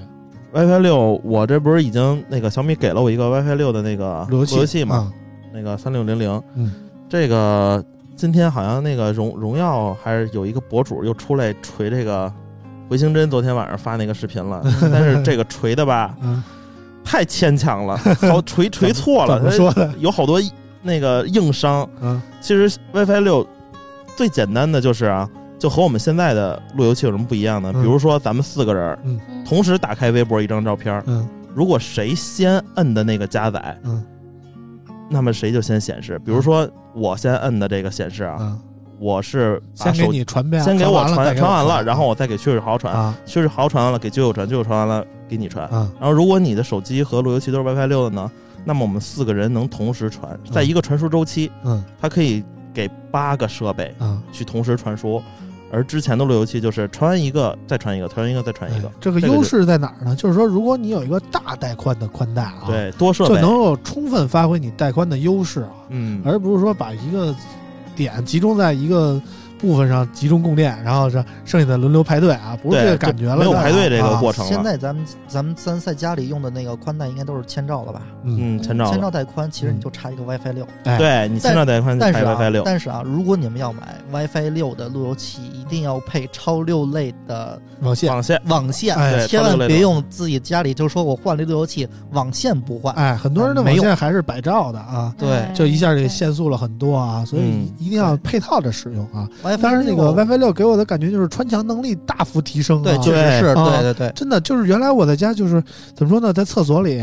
？WiFi 六，我这不是已经那个小米给了我一个 WiFi 六的那个路由路由器嘛，嗯那个三六零零，嗯，这个今天好像那个荣荣耀还是有一个博主又出来锤这个回形针，昨天晚上发那个视频了，但是这个锤的吧嗯，太牵强了，好锤锤错了，说的？有好多那个硬伤。嗯。其实 WiFi 六最简单的就是啊，就和我们现在的路由器有什么不一样呢？嗯。比如说咱们四个人嗯。同时打开微博一张照片，嗯。如果谁先摁的那个加载，嗯那么谁就先显示。比如说我先摁的这个显示啊，嗯，我是先给你传遍，先给我完了再给我传完了，然后我再给薛世豪传，啊薛世豪传完了给舅舅传，舅舅传完了给你传。啊然后如果你的手机和路由器都是 WiFi 六的呢，那么我们四个人能同时传，在一个传输周期，嗯它可以给八个设备嗯，去同时传输。而之前的路由器就是传完一个再传一个，传完一个再传一个。哎，这个优势在哪儿呢？就是说，如果你有一个大带宽的宽带啊，，对，多设备，就能够充分发挥你带宽的优势啊，嗯，而不是说把一个点集中在一个部分上集中供电，然后这剩下的轮流排队啊，不是这个感觉了，没有排队这个啊过程了。现在咱们咱们咱在家里用的那个宽带应该都是千兆了吧？嗯，嗯，千兆千兆带宽，其实你就差一个 WiFi 六。哎，对你千兆带宽开但是啊 WiFi 六，但是啊，如果你们要买 WiFi 六的路由器，一定要配超六类的网线，网线。网线，哎千万别用自己家里就说我换了一路由器，网线不换。哎，很多人的没用网线还是百兆的啊，对。就一下就给限速了很多啊，所以嗯。一定要配套的使用啊。WiFi 当然，那个 WiFi 六给我的感觉就是穿墙能力大幅提升啊，对，确实是，啊对对对，真的就是原来我在家就是怎么说呢，在厕所里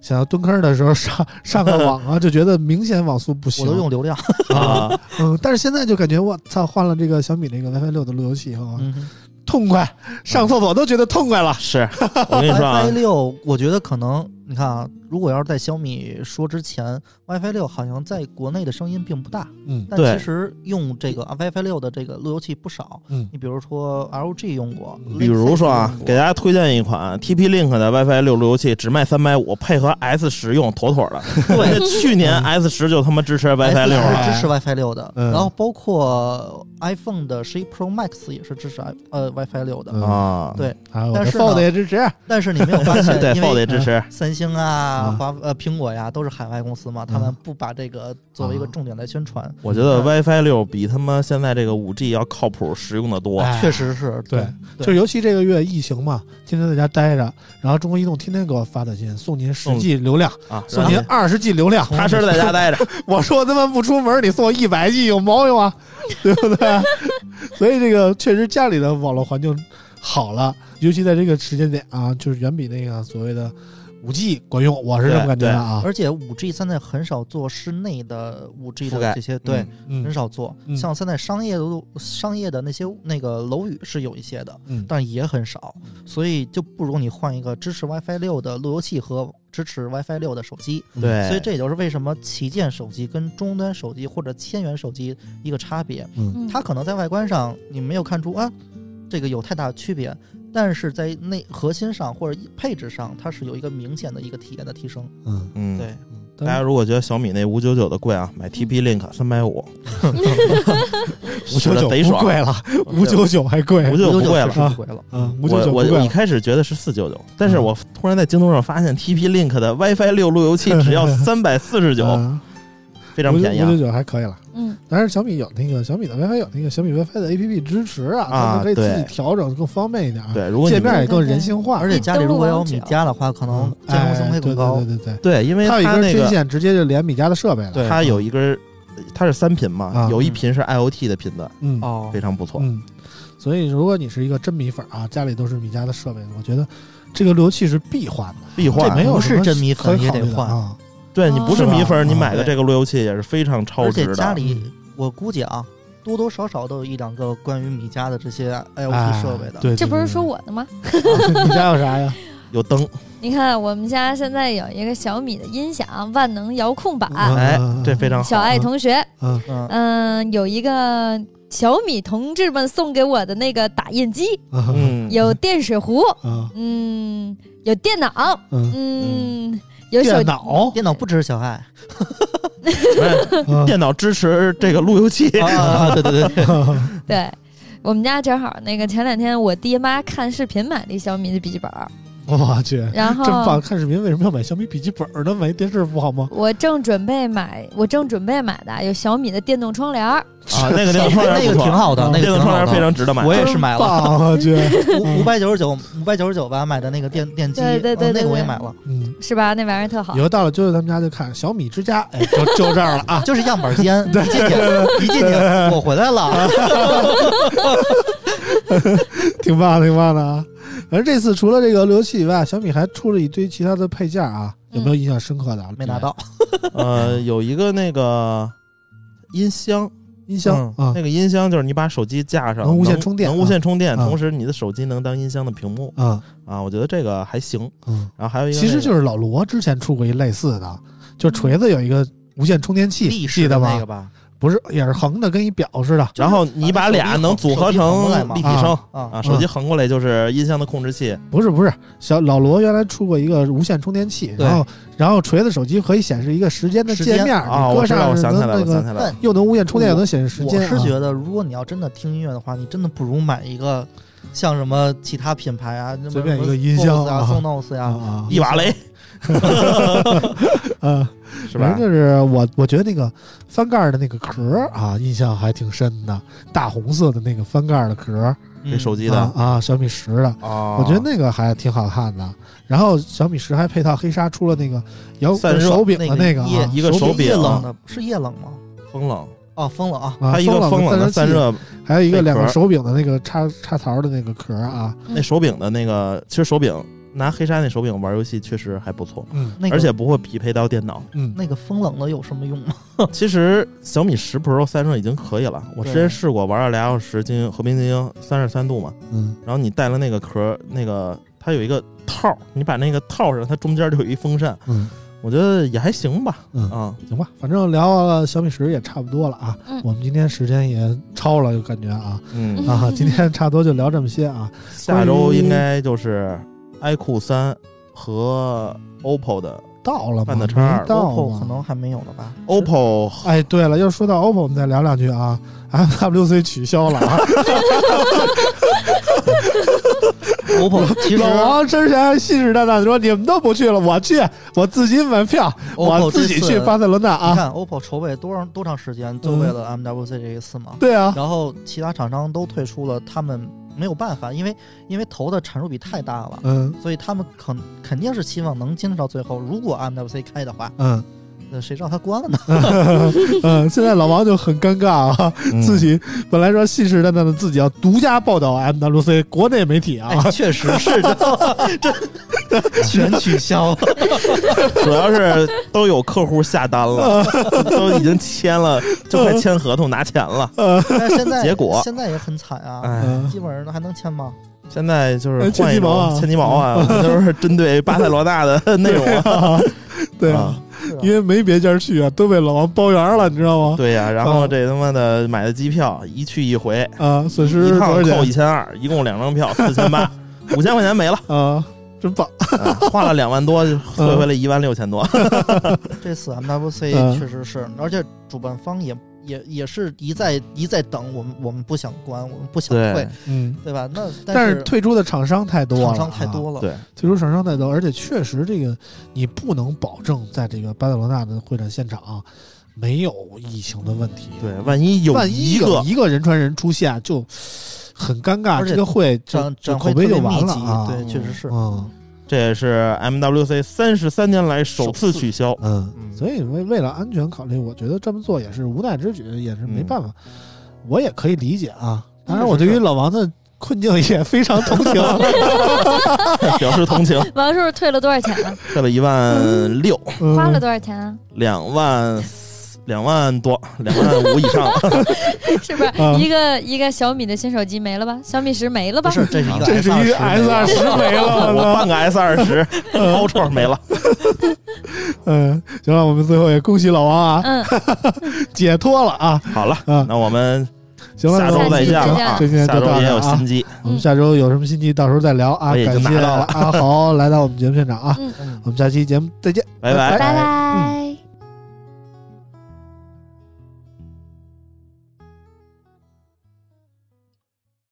想要蹲坑的时候上上个网啊，就觉得明显网速不行。我都用流量。啊，嗯，但是现在就感觉我操，换了这个小米那个 WiFi 六的路由器以后啊，嗯痛快，上厕所都觉得痛快了。是我跟你说啊 WiFi，六，我觉得可能你看啊，如果要是在小米说之前，WiFi 六好像在国内的声音并不大，嗯但其实用这个 WiFi 六的这个路由器不少。嗯你比如说 LG 用过，嗯比如说啊给大家推荐一款 TP Link 的 WiFi 六路由器，只卖三百五，配合 S 十用，妥妥的。对去年 S 十就他妈支持 WiFi 六了。是支持 WiFi 六的，嗯然后包括 iPhone 的十一 Pro Max 也是支持 i 呃 WiFi 六的。嗯啊，对但是也支持。但是你没有发现，对也支持。三星啊嗯、华呃苹果呀都是海外公司嘛，他嗯们不把这个作为一个重点来宣传，我觉得 WiFi 六比他妈现在这个五 G 要靠谱、实用的多。哎确实是对，对就尤其这个月疫情嘛，天天在家待着，然后中国移动天天给我发短信，送您十送 G 流量，啊，送您二十 G 流量。踏实在家待着。我说我他妈不出门，你送我一百 G 有毛用啊，对不对？所以这个确实家里的网络环境好了，尤其在这个时间点啊，就是远比那个所谓的五 G 管用，我是这么感觉的啊。而且五 G 现在很少做室内的五 G 的这些，对，嗯很少做。嗯像现在商业的路商业的那些那个楼宇是有一些的，嗯但也很少，所以就不如你换一个支持 WiFi 六的路由器和支持 WiFi 六的手机。对，所以这也就是为什么旗舰手机跟终端手机或者千元手机一个差别。嗯嗯它可能在外观上你没有看出啊，这个有太大的区别，但是在内核心上或者配置上，它是有一个明显的一个体验的提升。嗯，嗯，对，嗯大家如果觉得小米那五九九的贵啊，买 TP Link 三百五，五九九贼爽，贵了，五九九还贵五。九九不贵了是。不贵了。嗯，五九我我九贵了。我一开始觉得是四九九，但是嗯我突然在京东上发现 TP Link 的 WiFi 六路由器只要三百四十九，嗯非常便宜啊五九！九还可以了。嗯，但是小米有那个小米的 WiFi 有那个小米 WiFi 的 APP 支持啊，啊它可以自己调整，更方便一点。，对，如果界面也更人性化。而且家里如果有米家的话，可能嗯兼容性会更高。对对对对，对，因为它有一根天线直接就连米家的设备了。对它有一根，它是三频嘛啊，有一频是 IOT 的频段，嗯哦非，常不错。嗯，所以如果你是一个真米粉啊，家里都是米家的设备，我觉得这个路由器是必换的，必换这没有什么是真米粉也得换。对你不是米粉，你啊买的这个路由器也是非常超而且值的。家里我估计啊，多多少少都有一两个关于米家的这些哎 IoT 设备的。对，这不是说我我的吗？你家有啥呀？有灯，你看我们家现在有一个小米的音响万能遥控板，嗯。哎，这非常好。小爱同学，嗯。嗯，嗯，有一个小米同志们送给我的那个打印机，嗯。嗯，有电水壶，嗯。嗯，有电脑，嗯，嗯，有手电脑？电脑不支持小爱。嗯 电脑支持这个路由器，啊，对对对，对。我们家正好那个前两天我爹妈看视频买了一小米的笔记本儿，我去，然后真棒！看视频为什么要买小米笔记本呢？买电视不好吗？我正准备买，我正准备买的有小米的电动窗帘儿，啊，那个电动窗帘 那个挺好的，那个挺好电动窗帘非。常值得买。我也是买了棒！我去，五 五百九十九，五百九十九吧买的那个电电机，对对对嗯那个我也买了，嗯，是吧？那玩意儿特好以。后到了啾啾他们家就看小米之家，哎，就就这儿了啊！就是样板间，一进去一进去，我回来了。挺棒，挺棒的啊！反正这次除了这个路由器以外，小米还出了一堆其他的配件啊，有没有印象深刻的？没拿到，呃，有一个那个音箱，音箱啊那个音箱就是你把手机架上，能无线充电能无线充电，啊同时你的手机能当音箱的屏幕啊啊，我觉得这个还行。嗯，然后还有一个那个，其实就是老罗之前出过一类似的，就锤子有一个无线充电器，记得吗？那个吧，不是，也是横的，跟一表似的。然后你把俩能组合成立体声啊啊，手机横过来就是音箱的控制器，不是不是，小老罗原来出过一个无线充电器，对然后然后锤子手机可以显示一个时间的界面，啊，搁我想起来了，能那个我想起来了。又能无线充电，又能显示时间。啊我是觉得，如果你要真的听音乐的话，你真的不如买一个像什么其他品牌啊，随便一个音箱啊啊，Sonos 呀，一瓦雷 啊，是吧？反正？就是我我觉得那个翻盖的那个壳啊，印象还挺深的，大红色的那个翻盖的壳这手机的？啊啊，小米十的。啊，我觉得那个还挺好看的，然后小米十还配套黑鲨出了那个摇散热手柄的那个一个手柄液冷的，是液冷吗？风冷，哦，风冷啊，啊它一个风冷的散热，还有一个两个手柄的那个插插槽的那个壳啊，那手柄的那个，其实手柄拿黑鲨那手柄玩游戏确实还不错，嗯那个而且不会匹配到电脑。嗯那个风冷的有什么用吗？其实小米十 Pro 散热已经可以了，我之前试过玩了俩小时，精英和平精英三十三度嘛，嗯然后你带了那个壳，那个它有一个套，你把那个套上，它中间就有一风扇，嗯我觉得也还行吧。嗯，啊，行吧，反正聊了小米十也差不多了啊，嗯我们今天时间也超了，就感觉啊嗯，啊，今天差不多就聊这么些啊，下周应该就是 iQOO 三和 OPPO 的到了吗？到 OPPO 可能还没有了吧 OPPO 哎，对了，要说到 OPPO，我们再聊两句啊，MWC 取消了啊。OPPO 其实老王之前还信誓旦旦地说你们都不去了，我去，我自己买票，我自己去巴塞罗那啊。你看 OPPO 筹备多长多长时间，就为了 MWC 这一次嘛。对啊，然后其他厂商都退出了，他们没有办法，因为因为投的产出比太大了，嗯所以他们肯肯定是希望能坚持到最后。如果 MWC 开的话，嗯那谁让他关了呢？嗯，现在老王就很尴尬啊，嗯自己本来说信誓旦旦的自己要独家报道 MWC 国内媒体啊，哎，确实是？这全取消。主要是都有客户下单了，都已经签了，就快签合同拿钱了。但是现在结果现在也很惨啊，基本上还能签吗？现在就是哎换一千鸡毛千鸡毛啊，都 是针对巴塞罗那的内容啊。对因为没别家去啊，都被老王包圆了，你知道吗？对呀，然后这他妈的买的机票一去一回，啊，损失一趟扣一千二，一共两张票 四千八，五千块钱没了，啊？真棒！啊花了两万多，退回来一万六千多。这次 MWC 嗯确实是，而且主办方也也也是一再一再等我们，我们不想关，我们不想退，嗯，对吧？那但是是退出的厂商太多了，厂商太啊多了，对，退出厂商太多，而且确实这个你不能保证在这个巴塞罗那的会展现场没有疫情的问题。对，万一有万一有一个一个人传人出现，就很尴尬，而且这个会就展就展会特别口碑就完，了啊。对，确实是。嗯这也是 MWC 三十三年来首次取消。嗯，嗯所以为为了安全考虑，我觉得这么做也是无奈之举，也是没嗯办法。我也可以理解啊，当然我对于老王的困境也非常同情。表示同情，王叔叔退了多少钱了？退了一万六，嗯花了多少钱啊？两万两万多，两万五以上。是不是啊一个一个小米的新手机没了吧？小米十没了吧？不是，这是一个这是一个 S 二十没了，我半个 S 二十 Ultra 没了，嗯，行了，我们最后也恭喜老王啊，嗯，解脱了啊好了，嗯！那我们行了，下周那我们再见了啊！这今天就下周也有新。机，我们下周有什么新机，到时候再聊啊！我已经感谢拿到了阿豪来到我们节目现场啊！嗯嗯我们下期节目再见，拜拜拜拜。